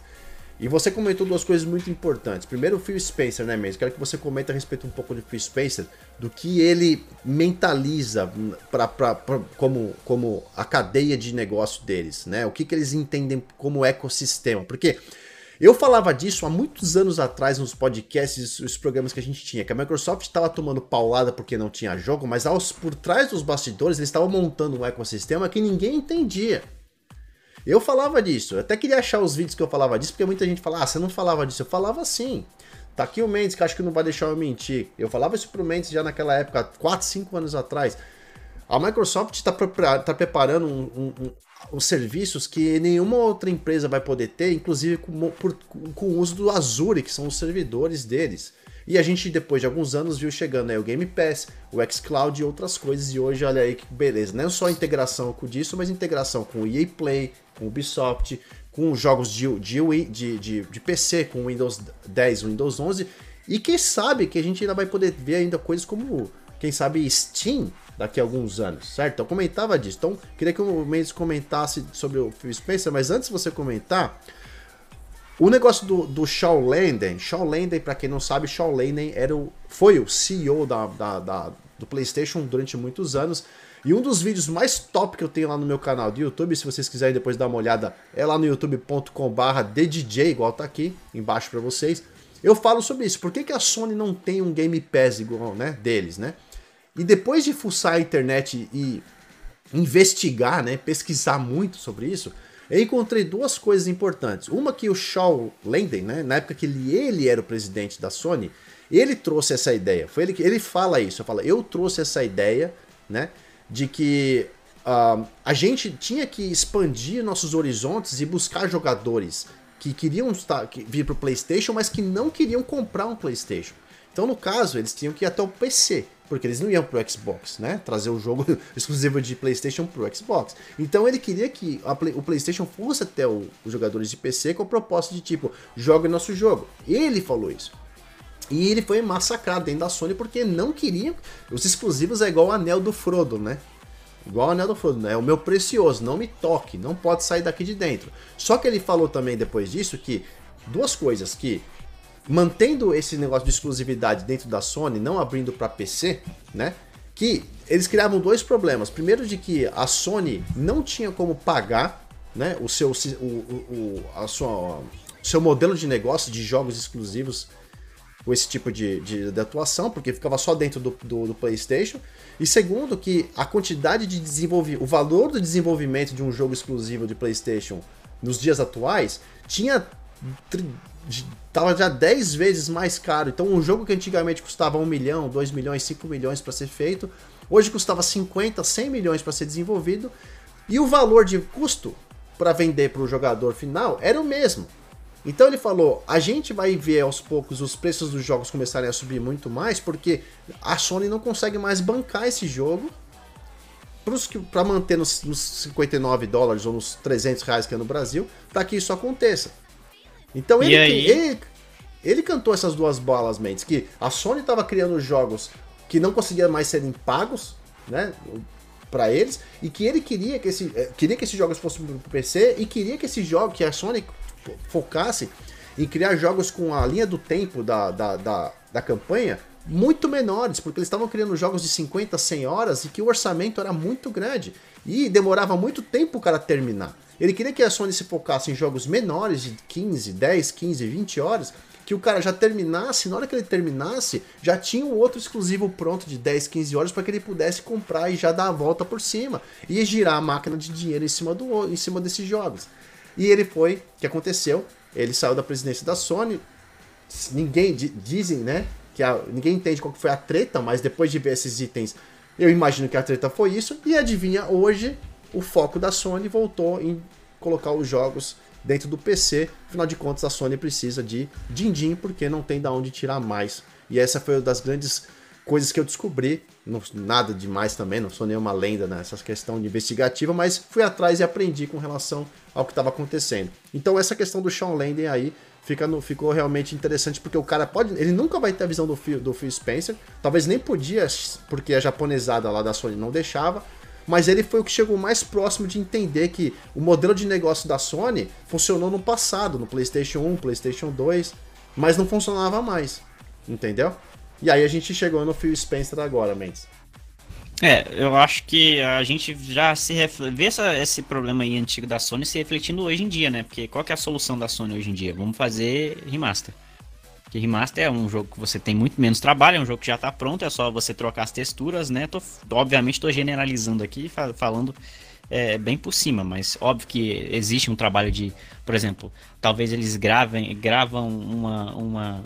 E você comentou duas coisas muito importantes. Primeiro, o Phil Spencer, né, mesmo? Quero que você comente a respeito um pouco do Phil Spencer, do que ele mentaliza pra, pra, pra, como, como a cadeia de negócio deles, né? O que, que eles entendem como ecossistema. Porque eu falava disso há muitos anos atrás nos podcasts, os programas que a gente tinha, que a Microsoft estava tomando paulada porque não tinha jogo, mas aos, por trás dos bastidores eles estavam montando um ecossistema que ninguém entendia. Eu falava disso, eu até queria achar os vídeos que eu falava disso, porque muita gente fala, ah, você não falava disso. Eu falava sim. Tá aqui o Mendes, que acho que não vai deixar eu mentir. Eu falava isso pro Mendes já naquela época, 4, 5 anos atrás. A Microsoft está tá preparando um, um, os serviços que nenhuma outra empresa vai poder ter, inclusive com, por, com o uso do Azure, que são os servidores deles. E a gente, depois de alguns anos, viu chegando aí o Game Pass, o xCloud e outras coisas, e hoje olha aí que beleza. Não só integração com disso, mas integração com o EA Play, com o Ubisoft, com jogos de, de, de, de, de PC, com Windows 10, Windows 11, e quem sabe que a gente ainda vai poder ver ainda coisas como, quem sabe, Steam, daqui a alguns anos, certo? Eu comentava disso. Então, queria que o Mendes comentasse sobre o Phil Spencer, mas antes de você comentar, o negócio do, do Shaw Landen, Landen, pra quem não sabe, Shaw Landen era o, foi o CEO da, da, da, do PlayStation durante muitos anos. E um dos vídeos mais top que eu tenho lá no meu canal do YouTube, se vocês quiserem depois dar uma olhada, é lá no youtube.com/barra DDJ, igual tá aqui embaixo para vocês. Eu falo sobre isso. Por que, que a Sony não tem um Game Pass igual, né, deles, né? E depois de fuçar a internet e investigar, né, pesquisar muito sobre isso, eu encontrei duas coisas importantes. Uma que o Shaw Lenden, né, na época que ele, ele era o presidente da Sony, ele trouxe essa ideia. Foi ele que ele fala isso. Fala, eu trouxe essa ideia, né, de que uh, a gente tinha que expandir nossos horizontes e buscar jogadores que queriam estar, que, vir para o PlayStation, mas que não queriam comprar um PlayStation. Então, no caso, eles tinham que ir até o PC porque eles não iam pro Xbox, né? Trazer o jogo exclusivo de PlayStation pro Xbox. Então ele queria que Play, o PlayStation fosse até o, os jogadores de PC com a proposta de tipo, jogue nosso jogo. Ele falou isso. E ele foi massacrado dentro da Sony porque não queriam. Os exclusivos é igual o anel do Frodo, né? Igual o anel do Frodo, né? É o meu precioso, não me toque, não pode sair daqui de dentro. Só que ele falou também depois disso que duas coisas que mantendo esse negócio de exclusividade dentro da Sony, não abrindo para PC, né? Que eles criavam dois problemas. Primeiro de que a Sony não tinha como pagar, né, o seu o, o, a sua, seu modelo de negócio de jogos exclusivos com esse tipo de, de, de atuação, porque ficava só dentro do, do, do, PlayStation. E segundo, que a quantidade de desenvolvimento, o valor do desenvolvimento de um jogo exclusivo de PlayStation nos dias atuais tinha tava já 10 vezes mais caro. Então, um jogo que antigamente custava 1 milhão, 2 milhões, 5 milhões para ser feito, hoje custava 50, 100 milhões para ser desenvolvido, e o valor de custo para vender para o jogador final era o mesmo. Então ele falou: a gente vai ver aos poucos os preços dos jogos começarem a subir muito mais, porque a Sony não consegue mais bancar esse jogo para manter nos, nos 59 dólares ou nos 300 reais que é no Brasil, para que isso aconteça. Então ele, ele, ele, cantou essas duas bolas, Mendes, que a Sony estava criando jogos que não conseguiam mais serem pagos, né? para eles e que ele queria que esse eh, queria que esses jogos fossem pro PC e queria que esse jogo que a Sony focasse em criar jogos com a linha do tempo da, da, da, da campanha muito menores, porque eles estavam criando jogos de 50, 100 horas e que o orçamento era muito grande e demorava muito tempo o cara terminar. Ele queria que a Sony se focasse em jogos menores de 15, 10, 15, 20 horas, que o cara já terminasse, na hora que ele terminasse, já tinha um outro exclusivo pronto de 10, 15 horas para que ele pudesse comprar e já dar a volta por cima e girar a máquina de dinheiro em cima do em cima desses jogos. E ele foi, o que aconteceu? Ele saiu da presidência da Sony. Ninguém dizem, né, que a, ninguém entende qual foi a treta, mas depois de ver esses itens, eu imagino que a treta foi isso. E adivinha, hoje o foco da Sony voltou em colocar os jogos dentro do PC. Afinal de contas, a Sony precisa de din-din porque não tem da onde tirar mais. E essa foi uma das grandes coisas que eu descobri, não, nada demais também, não sou nenhuma lenda nessa questão de investigativa, mas fui atrás e aprendi com relação ao que estava acontecendo. Então essa questão do Sean Landon aí fica no, ficou realmente interessante porque o cara pode, ele nunca vai ter a visão do Phil, do Phil Spencer, talvez nem podia, porque a japonesada lá da Sony não deixava, mas ele foi o que chegou mais próximo de entender que o modelo de negócio da Sony funcionou no passado, no PlayStation 1, PlayStation 2, mas não funcionava mais, entendeu? E aí a gente chegou no Phil Spencer agora, Mendes.
É, eu acho que a gente já se vê essa, esse problema aí antigo da Sony se refletindo hoje em dia, né? Porque qual que é a solução da Sony hoje em dia? Vamos fazer remaster. Porque remaster é um jogo que você tem muito menos trabalho, é um jogo que já está pronto, é só você trocar as texturas, né? Tô, obviamente estou generalizando aqui, falando é, bem por cima, mas óbvio que existe um trabalho de, por exemplo, talvez eles gravem, gravam uma, uma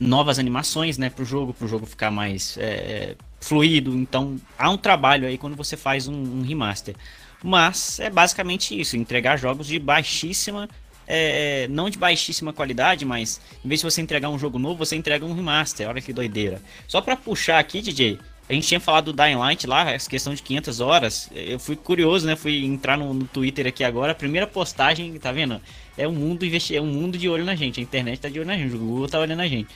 novas animações, né, o jogo, para o jogo ficar mais é, é, fluido. Então, há um trabalho aí quando você faz um, um remaster. Mas é basicamente isso, entregar jogos de baixíssima é, é, não de baixíssima qualidade, mas em vez de você entregar um jogo novo, você entrega um remaster. Olha que doideira. Só para puxar aqui, DJ, a gente tinha falado do Dying Light lá, essa questão de 500 horas. Eu fui curioso, né? Fui entrar no, no Twitter aqui agora. A primeira postagem, tá vendo? É um mundo investi é um mundo de olho na gente. A internet tá de olho na gente, o Google tá olhando na gente.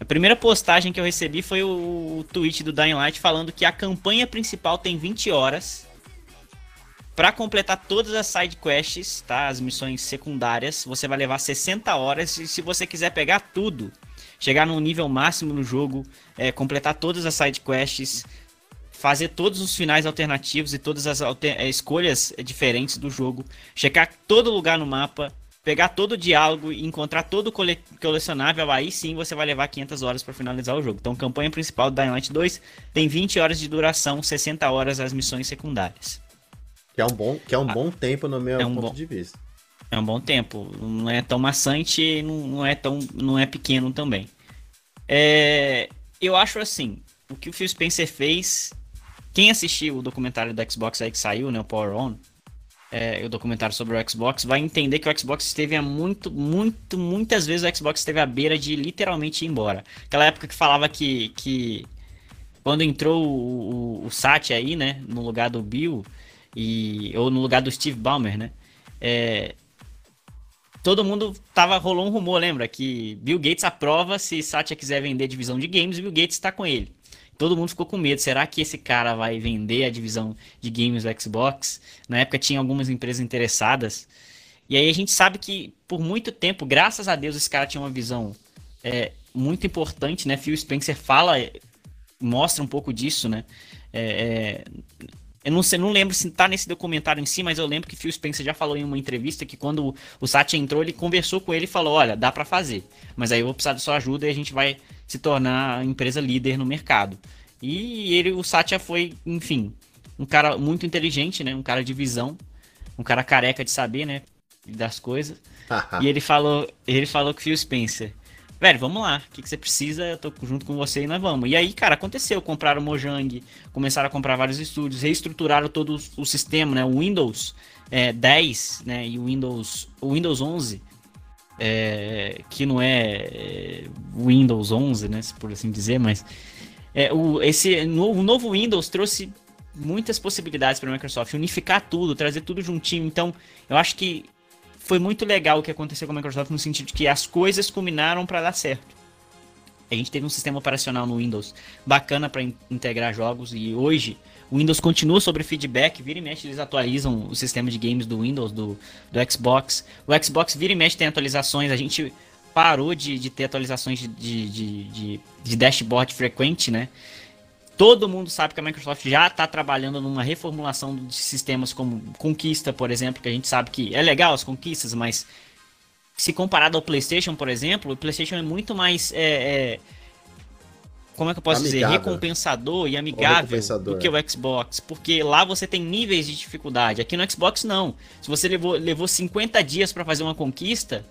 A primeira postagem que eu recebi foi o, tweet do Dying Light falando que a campanha principal tem 20 horas para completar todas as side quests, tá? As missões secundárias, você vai levar 60 horas e se você quiser pegar tudo, chegar no nível máximo no jogo, é, completar todas as side quests, fazer todos os finais alternativos e todas as alter... É, escolhas diferentes do jogo, checar todo lugar no mapa, pegar todo o diálogo e encontrar todo o cole... colecionável, aí sim você vai levar 500 horas para finalizar o jogo. Então, campanha principal do Dying Light 2 tem 20 horas de duração, 60 horas as missões secundárias.
Que é um bom, que é um ah, bom tempo no meu é um ponto bom, de vista.
É um bom tempo. Não é tão maçante, não, não é tão, não é pequeno também. É, eu acho assim, o que o Phil Spencer fez. Quem assistiu o documentário do Xbox aí que saiu, né, o Power On, é, o documentário sobre o Xbox, vai entender que o Xbox esteve há muito, muito, muitas vezes o Xbox esteve à beira de literalmente ir embora. Aquela época que falava que, que quando entrou o, o, o Satya aí, né, no lugar do Bill, e, ou no lugar do Steve Ballmer, né, é, todo mundo tava rolou um rumor, lembra que Bill Gates aprova se Satya quiser vender divisão de games, Bill Gates está com ele. Todo mundo ficou com medo. Será que esse cara vai vender a divisão de games do Xbox? Na época tinha algumas empresas interessadas. E aí a gente sabe que por muito tempo, graças a Deus, esse cara tinha uma visão é, muito importante, né? Phil Spencer fala, mostra um pouco disso, né? É, é, eu não, sei, não lembro se tá nesse documentário em si, mas eu lembro que Phil Spencer já falou em uma entrevista que quando o Satya entrou, ele conversou com ele e falou: Olha, dá para fazer, mas aí eu vou precisar da sua ajuda e a gente vai se tornar a empresa líder no mercado. E ele, o Satya foi, enfim, um cara muito inteligente, né? Um cara de visão, um cara careca de saber, né? Das coisas. e ele falou, ele falou o Phil Spencer: velho, vamos lá, o que, que, você precisa, eu tô junto com você e nós vamos. E aí, cara, aconteceu, compraram o Mojang, começaram a comprar vários estúdios, reestruturaram todo o sistema, né, o Windows é, 10, né, e o Windows, o Windows 11, é, que não é, é Windows 11, né, por assim dizer, mas é, o, esse no, o novo Windows trouxe muitas possibilidades para a Microsoft, unificar tudo, trazer tudo juntinho, então eu acho que foi muito legal o que aconteceu com a Microsoft no sentido de que as coisas combinaram para dar certo. A gente teve um sistema operacional no Windows bacana para in integrar jogos e hoje o Windows continua sobre feedback, vira e mexe eles atualizam o sistema de games do Windows, do, do Xbox. O Xbox vira e mexe tem atualizações, a gente parou de, de ter atualizações de, de, de, de dashboard frequente, né? Todo mundo sabe que a Microsoft já está trabalhando numa reformulação de sistemas como Conquista, por exemplo, que a gente sabe que é legal as conquistas, mas se comparado ao PlayStation, por exemplo, o PlayStation é muito mais. É, é, como é que eu posso amigável. dizer? Recompensador e amigável do que o é. Xbox. Porque lá você tem níveis de dificuldade. Aqui no Xbox, não. Se você levou, levou 50 dias para fazer uma conquista,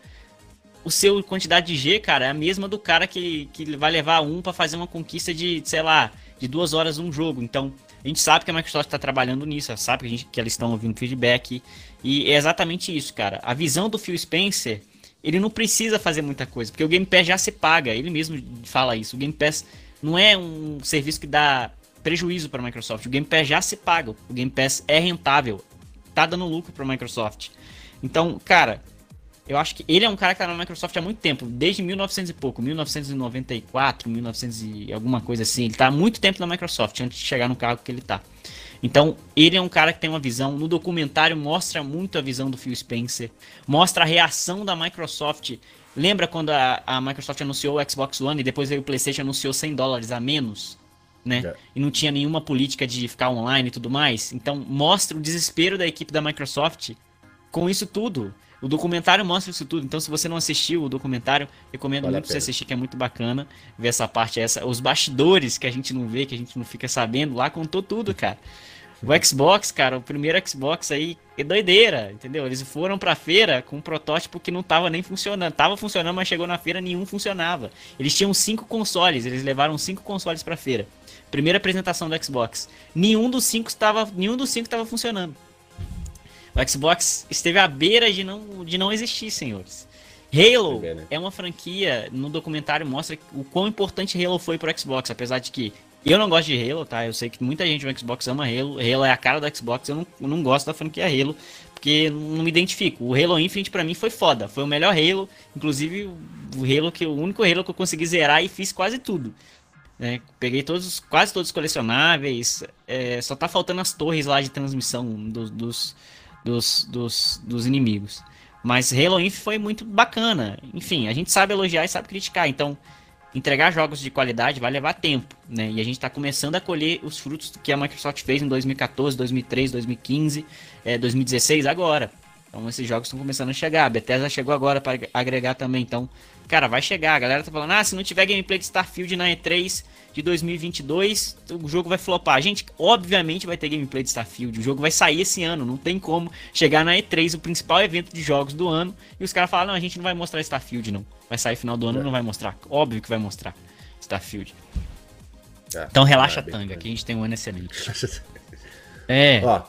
o seu quantidade de G, cara, é a mesma do cara que, que vai levar um para fazer uma conquista de, sei lá, de duas horas um jogo. Então, a gente sabe que a Microsoft está trabalhando nisso, sabe que, a gente, que eles estão ouvindo feedback. E é exatamente isso, cara. A visão do Phil Spencer, ele não precisa fazer muita coisa, porque o Game Pass já se paga. Ele mesmo fala isso. O Game Pass não é um serviço que dá prejuízo para a Microsoft. O Game Pass já se paga, o Game Pass é rentável, tá dando lucro para a Microsoft. Então, cara, eu acho que ele é um cara que tá na Microsoft há muito tempo, desde 1900 e pouco, 1994, 1900 e alguma coisa assim. Ele tá há muito tempo na Microsoft antes de chegar no cargo que ele tá. Então, ele é um cara que tem uma visão. No documentário mostra muito a visão do Phil Spencer, mostra a reação da Microsoft. Lembra quando a, a Microsoft anunciou o Xbox One e depois veio o PlayStation anunciou 100 dólares a menos? Né? Yeah. E não tinha nenhuma política de ficar online e tudo mais. Então, mostra o desespero da equipe da Microsoft com isso tudo. O documentário mostra isso tudo. Então, se você não assistiu o documentário, recomendo vale muito você assistir, que é muito bacana ver essa parte, essa, os bastidores que a gente não vê, que a gente não fica sabendo. Lá contou tudo, cara. O Xbox, cara, o primeiro Xbox aí é doideira, entendeu? Eles foram pra feira com um protótipo que não tava nem funcionando. Tava funcionando, mas chegou na feira nenhum funcionava. Eles tinham cinco consoles, eles levaram cinco consoles pra feira. Primeira apresentação do Xbox. Nenhum dos cinco estava, nenhum dos cinco estava funcionando. O Xbox esteve à beira de não, de não existir, senhores. Halo é uma franquia, no documentário mostra o quão importante Halo foi pro Xbox, apesar de que eu não gosto de Halo, tá? Eu sei que muita gente no Xbox ama Halo. Halo é a cara do Xbox. Eu não, eu não gosto da franquia Halo, porque não me identifico. O Halo Infinite para mim foi foda. Foi o melhor Halo. Inclusive, o Halo que o único Halo que eu consegui zerar e fiz quase tudo. É, peguei todos, quase todos os colecionáveis. É, só tá faltando as torres lá de transmissão dos, dos, dos, dos, dos inimigos. Mas Halo Infinite foi muito bacana. Enfim, a gente sabe elogiar e sabe criticar. Então, entregar jogos de qualidade vai levar tempo, né? E a gente está começando a colher os frutos que a Microsoft fez em 2014, 2013, 2015, é, 2016 agora. Então esses jogos estão começando a chegar. A Bethesda chegou agora para agregar também. Então, cara, vai chegar. A galera tá falando: "Ah, se não tiver gameplay de Starfield na E3 de 2022, o jogo vai flopar". Gente, obviamente vai ter gameplay de Starfield. O jogo vai sair esse ano, não tem como chegar na E3, o principal evento de jogos do ano, e os caras falam: "Não, a gente não vai mostrar Starfield não. Vai sair final do ano, é. não vai mostrar". Óbvio que vai mostrar Starfield. É, então relaxa, é Tanga, que a gente tem um ano excelente.
é. Ó,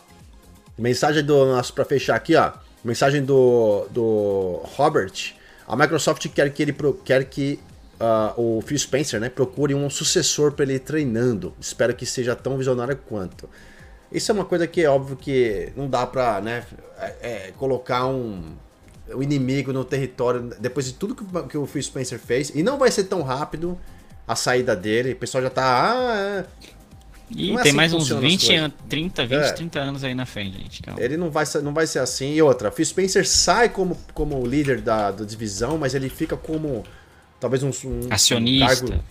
mensagem do nosso para fechar aqui, ó. Mensagem do, do Robert. A Microsoft quer que ele quer que uh, o Phil Spencer né, procure um sucessor para ele treinando. Espero que seja tão visionário quanto. Isso é uma coisa que é óbvio que não dá pra né, é, é, colocar um, um inimigo no território depois de tudo que, que, o Phil Spencer fez. E não vai ser tão rápido a saída dele. O pessoal já tá. Ah, é.
E é tem assim mais uns 20, anos, 30, 20, é. 30 anos aí na frente, gente.
Calma. Ele não vai, não vai ser assim. E outra, Phil Spencer sai como, como líder da, da divisão, mas ele fica como talvez um, um
acionista.
Um cargo,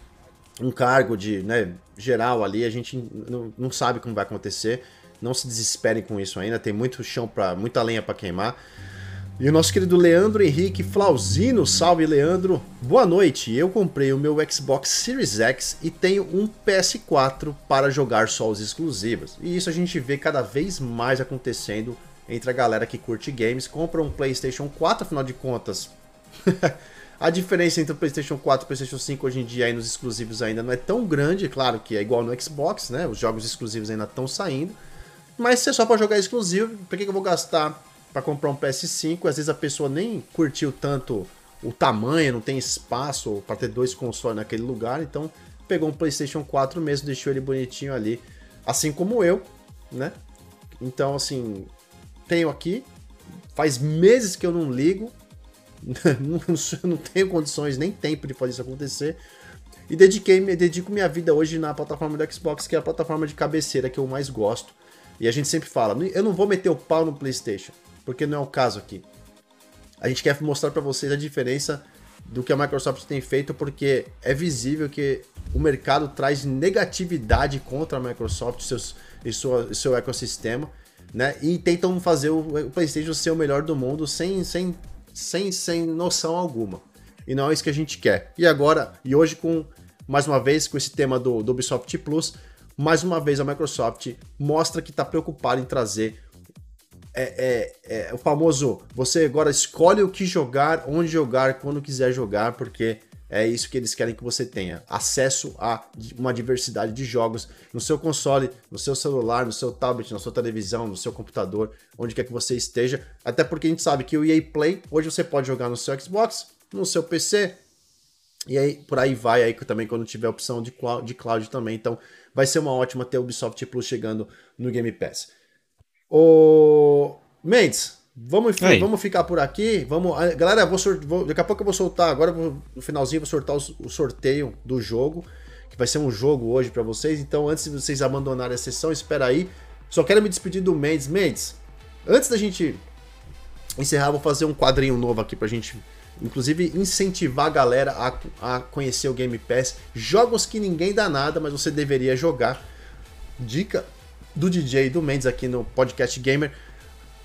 um cargo de né, geral ali. A gente não, não sabe como vai acontecer. Não se desesperem com isso ainda. Tem muito chão para muita lenha para queimar. E o nosso querido Leandro Henrique Flauzino, salve Leandro, boa noite. Eu comprei o meu Xbox Series X e tenho um PS4 para jogar só os exclusivos. E isso a gente vê cada vez mais acontecendo entre a galera que curte games, compra um PlayStation 4, afinal de contas. a diferença entre o PlayStation 4 e o PlayStation 5 hoje em dia aí nos exclusivos ainda não é tão grande, claro que é igual no Xbox, né? Os jogos exclusivos ainda estão saindo. Mas se é só para jogar exclusivo, por que, que eu vou gastar para comprar um PS5, às vezes a pessoa nem curtiu tanto o tamanho, não tem espaço para ter dois consoles naquele lugar, então pegou um PlayStation 4 mesmo, deixou ele bonitinho ali, assim como eu, né? Então, assim, tenho aqui, faz meses que eu não ligo, não, tenho condições nem tempo de fazer isso acontecer. E dediquei, dedico minha vida hoje na plataforma do Xbox, que é a plataforma de cabeceira que eu mais gosto. E a gente sempre fala, eu não vou meter o pau no PlayStation porque não é o caso aqui. A gente quer mostrar para vocês a diferença do que a Microsoft tem feito, porque é visível que o mercado traz negatividade contra a Microsoft seus, e, sua, seu ecossistema, né? E tentam fazer o PlayStation ser o melhor do mundo sem, sem, sem, sem noção alguma. E não é isso que a gente quer. E agora, e hoje com mais uma vez com esse tema do, do Ubisoft Plus, mais uma vez a Microsoft mostra que está preocupada em trazer é, é, é, o famoso você agora escolhe o que jogar, onde jogar, quando quiser jogar, porque é isso que eles querem que você tenha. Acesso a uma diversidade de jogos no seu console, no seu celular, no seu tablet, na sua televisão, no seu computador, onde quer que você esteja. Até porque a gente sabe que o EA Play, hoje você pode jogar no seu Xbox, no seu PC, E aí, por aí vai aí também quando tiver opção de cloud, de cloud também. Então, vai ser uma ótima ter o Ubisoft Plus chegando no Game Pass. O Mendes, vamos, vamos ficar por aqui. Vamos, galera, vou, vou, daqui a pouco eu vou soltar agora no finalzinho vou soltar o, o sorteio do jogo, que vai ser um jogo hoje para vocês. Então, antes de vocês abandonarem a sessão, espera aí. Só quero me despedir do Mendes. Mendes, antes da gente encerrar, vou fazer um quadrinho novo aqui pra gente inclusive incentivar a galera a, a conhecer o Game Pass. Jogos que ninguém dá nada, mas você deveria jogar. Dica do DJ e do Mendes aqui no Podcast Gamer.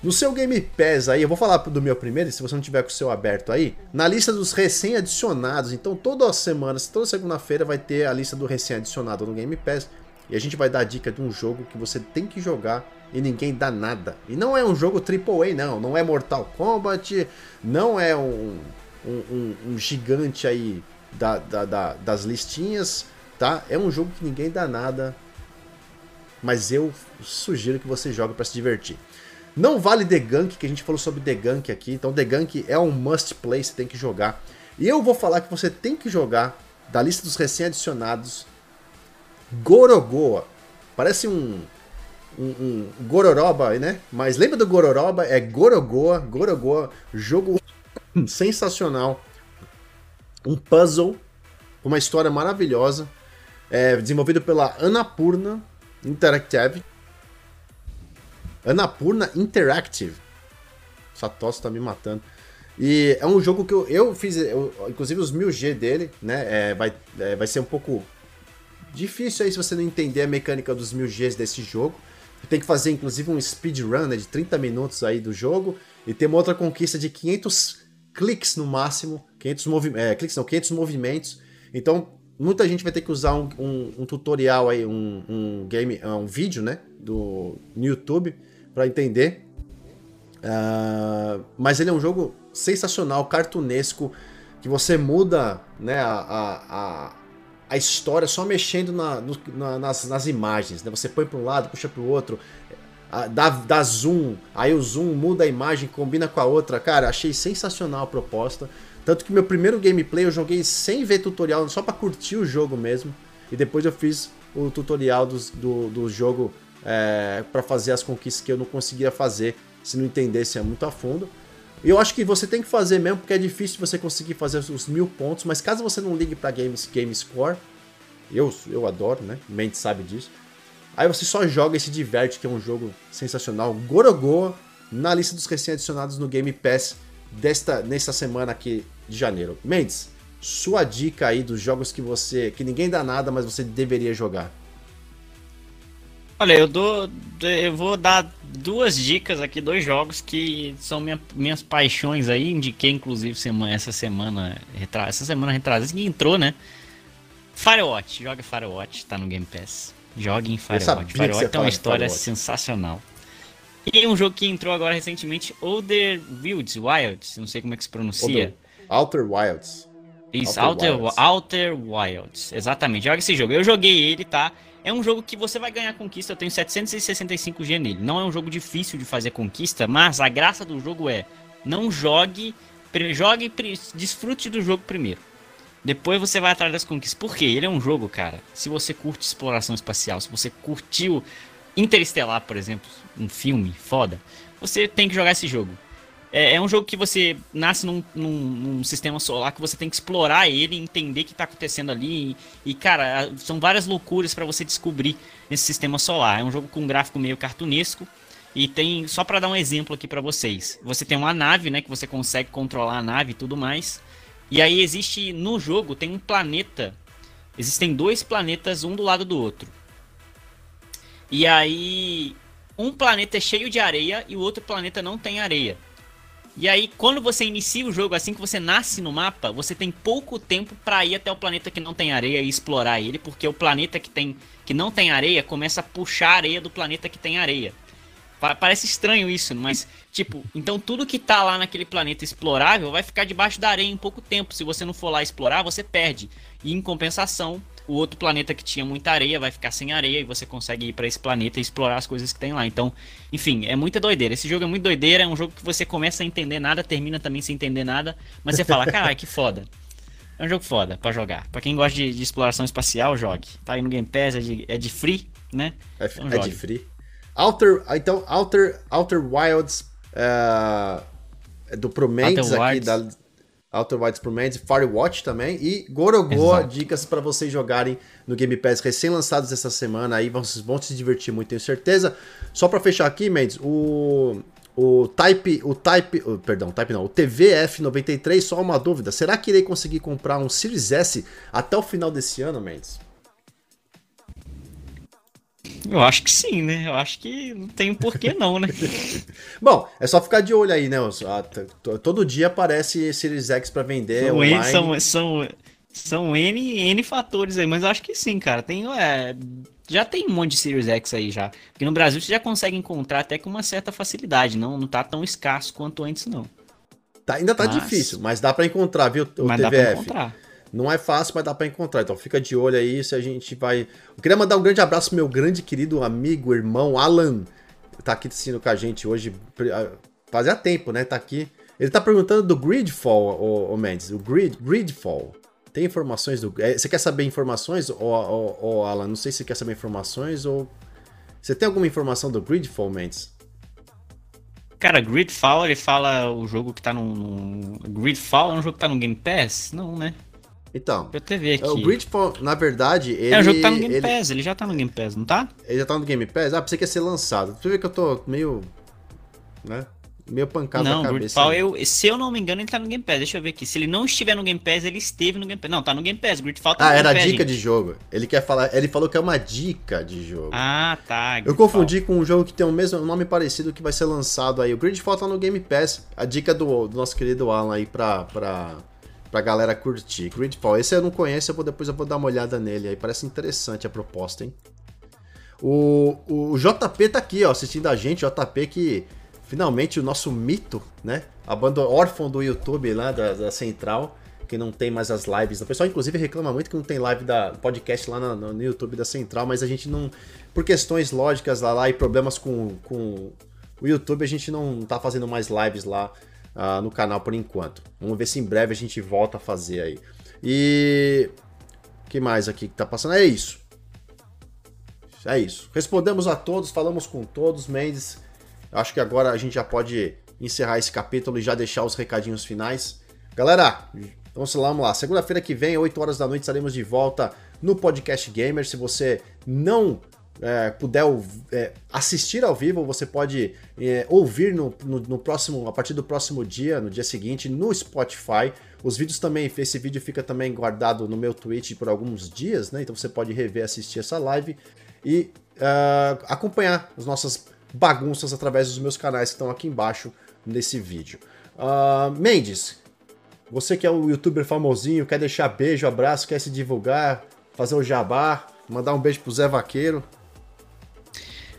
No seu Game Pass aí, eu vou falar do meu primeiro, se você não tiver com o seu aberto aí, na lista dos recém-adicionados. Então, toda semana, toda segunda-feira vai ter a lista do recém-adicionado no Game Pass. E a gente vai dar a dica de um jogo que você tem que jogar e ninguém dá nada. E não é um jogo AAA, não. Não é Mortal Kombat, não é um, um, um, um gigante aí da, da, da, das listinhas, tá? É um jogo que ninguém dá nada, mas eu sugiro que você jogue para se divertir. Não vale The Gunk, que a gente falou sobre The Gunk aqui, então The Gunk é um must play, você tem que jogar. E eu vou falar que você tem que jogar da lista dos recém-adicionados Gorogoa. Parece um, um, um Gororoba, né? Mas lembra do Gororoba? É Gorogoa, Gorogoa, jogo sensacional. Um puzzle, uma história maravilhosa, é, desenvolvido pela Anapurna Interactive. Anapurna Interactive. Essa tá me matando. E é um jogo que eu, eu fiz, eu, inclusive os 1000G dele, né? É, vai, é, vai ser um pouco difícil aí se você não entender a mecânica dos 1000Gs desse jogo. Tem que fazer inclusive um speedrun né, de 30 minutos aí do jogo. E tem uma outra conquista de 500 cliques no máximo, 500, movi é, cliques não, 500 movimentos. Então, muita gente vai ter que usar um, um, um tutorial aí, um, um, game, é, um vídeo, né, do no YouTube para entender. Uh, mas ele é um jogo sensacional, cartunesco, que você muda, né, a, a, a história só mexendo na, no, na, nas, nas imagens, né? Você põe para um lado, puxa para o outro, dá, dá zoom, aí o zoom muda a imagem, combina com a outra. Cara, achei sensacional a proposta. Tanto que meu primeiro gameplay eu joguei sem ver tutorial, só para curtir o jogo mesmo. E depois eu fiz o tutorial do, do, do jogo é, para fazer as conquistas que eu não conseguia fazer se não entendesse muito a fundo. E eu acho que você tem que fazer mesmo, porque é difícil você conseguir fazer os mil pontos, mas caso você não ligue para Games Game Score, eu, eu adoro, né? Mente sabe disso. Aí você só joga e se diverte, que é um jogo sensacional. Gorogoa, na lista dos recém-adicionados no Game Pass desta, nesta semana aqui de janeiro. Mendes, sua dica aí dos jogos que você. que ninguém dá nada, mas você deveria jogar.
Olha, eu dou. Eu vou dar duas dicas aqui, dois jogos que são minha, minhas paixões aí. Indiquei, inclusive, semana, essa semana. Essa semana retrasada que entrou, né? Firewatch, joga Firewatch, tá no Game Pass. Jogue em Firewatch. Firewatch tem uma história sensacional. E um jogo que entrou agora recentemente, Older Wilds, Wilds, não sei como é que se pronuncia.
Outer Wilds.
Isso, Outer, Outer, Wilds. Outer Wilds. Exatamente. Joga esse jogo. Eu joguei ele, tá? É um jogo que você vai ganhar conquista. Eu tenho 765G nele. Não é um jogo difícil de fazer conquista, mas a graça do jogo é não jogue, jogue, desfrute do jogo primeiro. Depois você vai atrás das conquistas. Por quê? Ele é um jogo, cara. Se você curte exploração espacial, se você curtiu Interestelar, por exemplo, um filme foda, você tem que jogar esse jogo. É, é um jogo que você nasce num, num, num, sistema solar que você tem que explorar ele, entender o que está acontecendo ali. E, e, cara, são várias loucuras para você descobrir nesse sistema solar. É um jogo com um gráfico meio cartunesco. E tem, só para dar um exemplo aqui para vocês, você tem uma nave, né, que você consegue controlar a nave e tudo mais. E aí existe no jogo tem um planeta. Existem dois planetas um do lado do outro. E aí um planeta é cheio de areia e o outro planeta não tem areia. E aí quando você inicia o jogo, assim que você nasce no mapa, você tem pouco tempo para ir até o planeta que não tem areia e explorar ele, porque o planeta que tem que não tem areia começa a puxar a areia do planeta que tem areia. Parece estranho isso, mas, tipo, então tudo que tá lá naquele planeta explorável vai ficar debaixo da areia em pouco tempo. Se você não for lá explorar, você perde. E em compensação, o outro planeta que tinha muita areia vai ficar sem areia e você consegue ir para esse planeta e explorar as coisas que tem lá. Então, enfim, é muita doideira. Esse jogo é muito doideira, é um jogo que você começa a entender nada, termina também sem entender nada, mas você fala, caralho, que foda. É um jogo foda pra jogar. Pra quem gosta de, de exploração espacial, jogue. Tá aí no Game Pass, é de, é de free, né?
É, então, é de free. Outer, então, Outer, Outer Wilds uh, do Promendes aqui, Wilds. da Outer Wilds Promendes, Firewatch também e Gorogo, dicas para vocês jogarem no Game Pass recém-lançados essa semana aí, vocês vão se divertir muito, tenho certeza. Só para fechar aqui, Mendes, o o Type, o Type, oh, perdão, Type não, o TVF93, só uma dúvida, será que irei conseguir comprar um Series S até o final desse ano, Mendes?
Eu acho que sim, né? Eu acho que não tem porquê não, né?
Bom, é só ficar de olho aí, né? Todo dia aparece Series X para vender
são online. São, são, são N, N fatores aí, mas eu acho que sim, cara. Tem, é, já tem um monte de Series X aí já. Porque no Brasil você já consegue encontrar até com uma certa facilidade. Não, não tá tão escasso quanto antes, não.
Tá, ainda tá mas... difícil, mas dá para encontrar, viu, o mas TVF? Dá pra encontrar. Não é fácil, mas dá para encontrar. Então fica de olho aí se a gente vai. Eu queria mandar um grande abraço pro meu grande querido amigo, irmão Alan. Tá aqui assistindo com a gente hoje. Fazia tempo, né? Tá aqui. Ele tá perguntando do Gridfall, o, Mendes. O Grid, Gridfall. Tem informações do. É, você quer saber informações, ou, Alan? Não sei se você quer saber informações ou. Você tem alguma informação do Gridfall, Mendes?
Cara, Gridfall, ele fala o jogo que tá no. Gridfall é um jogo que tá no Game Pass? Não, né?
Então.
Eu TV aqui.
O Gridfall, na verdade, ele.
É, o jogo tá no Game ele, Pass, ele já tá no Game Pass, não tá?
Ele já tá no Game Pass? Ah, pensei que ia ser lançado. Você vê que eu tô meio. né? meio pancada
não,
na
cabeça. Não, eu, se eu não me engano, ele tá no Game Pass. Deixa eu ver aqui. Se ele não estiver no Game Pass, ele esteve no Game Pass. Não, tá no Game Pass. Gridfall tá
ah,
no
era
Game
Pass, dica gente. de jogo. Ele quer falar. Ele falou que é uma dica de jogo.
Ah, tá.
Gridfall. Eu confundi com um jogo que tem o mesmo nome parecido que vai ser lançado aí. O Gridfall tá no Game Pass. A dica do, do nosso querido Alan aí pra, pra, pra galera curtir. Gridfall. Esse eu não conheço, eu vou, depois eu vou dar uma olhada nele aí. Parece interessante a proposta, hein? O, o JP tá aqui, ó, assistindo a gente. JP que finalmente o nosso mito, né? A banda órfão do YouTube lá, da, da, Central, que não tem mais as lives. O pessoal, inclusive, reclama muito que não tem live da podcast lá no, no YouTube da Central, mas a gente não. Por questões lógicas lá, lá e problemas com, com o YouTube, a gente não tá fazendo mais lives lá uh, no canal por enquanto. Vamos ver se em breve a gente volta a fazer aí. E. O que mais aqui que tá passando? É isso. É isso. Respondemos a todos, falamos com todos. Mendes Acho que agora a gente já pode encerrar esse capítulo e já deixar os recadinhos finais. Galera, lá, vamos lá. Segunda-feira que vem, 8 horas da noite, estaremos de volta no Podcast Gamer. Se você não é, puder é, assistir ao vivo, você pode é, ouvir no, no, no, próximo, a partir do próximo dia, no dia seguinte, no Spotify. Os vídeos também, esse vídeo fica também guardado no meu Twitch por alguns dias, né? Então você pode rever, assistir essa live e uh, acompanhar as nossas bagunças através dos meus canais que estão aqui embaixo nesse vídeo. Uh, Mendes, você que é o youtuber famosinho, quer deixar beijo, abraço, quer se divulgar, fazer o jabá, mandar um beijo pro Zé Vaqueiro.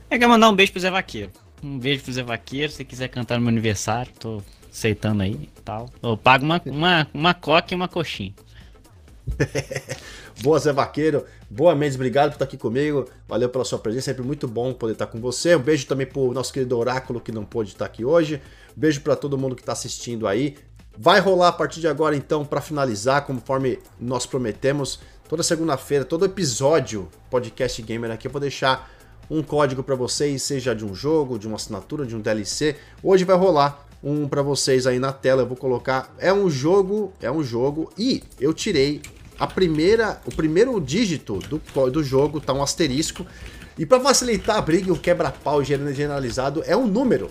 É quer mandar um beijo pro Zé Vaqueiro. Um beijo pro Zé Vaqueiro, se quiser cantar no meu aniversário, tô aceitando aí e tal. Eu pago uma, uma, uma coca e uma coxinha.
Boa, Zé Vaqueiro. Boa, Mendes, obrigado por estar aqui comigo. Valeu pela sua presença, sempre muito bom poder estar com você. Um beijo também pro nosso querido Oráculo que não pôde estar aqui hoje. Um beijo para todo mundo que está assistindo aí. Vai rolar a partir de agora, então, para finalizar, conforme nós prometemos, toda segunda-feira, todo episódio podcast gamer aqui, eu vou deixar um código para vocês, seja de um jogo, de uma assinatura, de um DLC. Hoje vai rolar um para vocês aí na tela, eu vou colocar. É um jogo, é um jogo e eu tirei a primeira, o primeiro dígito do, do jogo, tá um asterisco. E para facilitar a briga o quebra-pau generalizado, é um número.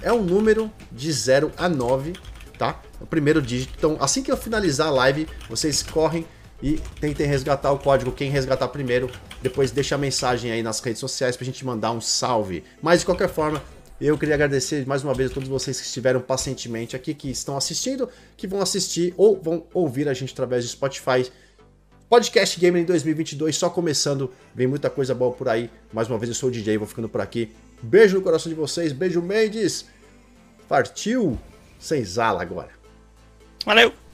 É um número de 0 a 9, tá? O primeiro dígito. Então, assim que eu finalizar a live, vocês correm e tentem resgatar o código. Quem resgatar primeiro, depois deixa a mensagem aí nas redes sociais pra gente mandar um salve. Mas de qualquer forma, eu queria agradecer mais uma vez a todos vocês que estiveram pacientemente aqui, que estão assistindo, que vão assistir ou vão ouvir a gente através do Spotify. Podcast Gamer em 2022 só começando, vem muita coisa boa por aí. Mais uma vez eu sou o DJ, vou ficando por aqui. Beijo no coração de vocês, beijo Mendes. Partiu sem zala agora.
Valeu!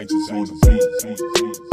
Gangsters on the beat.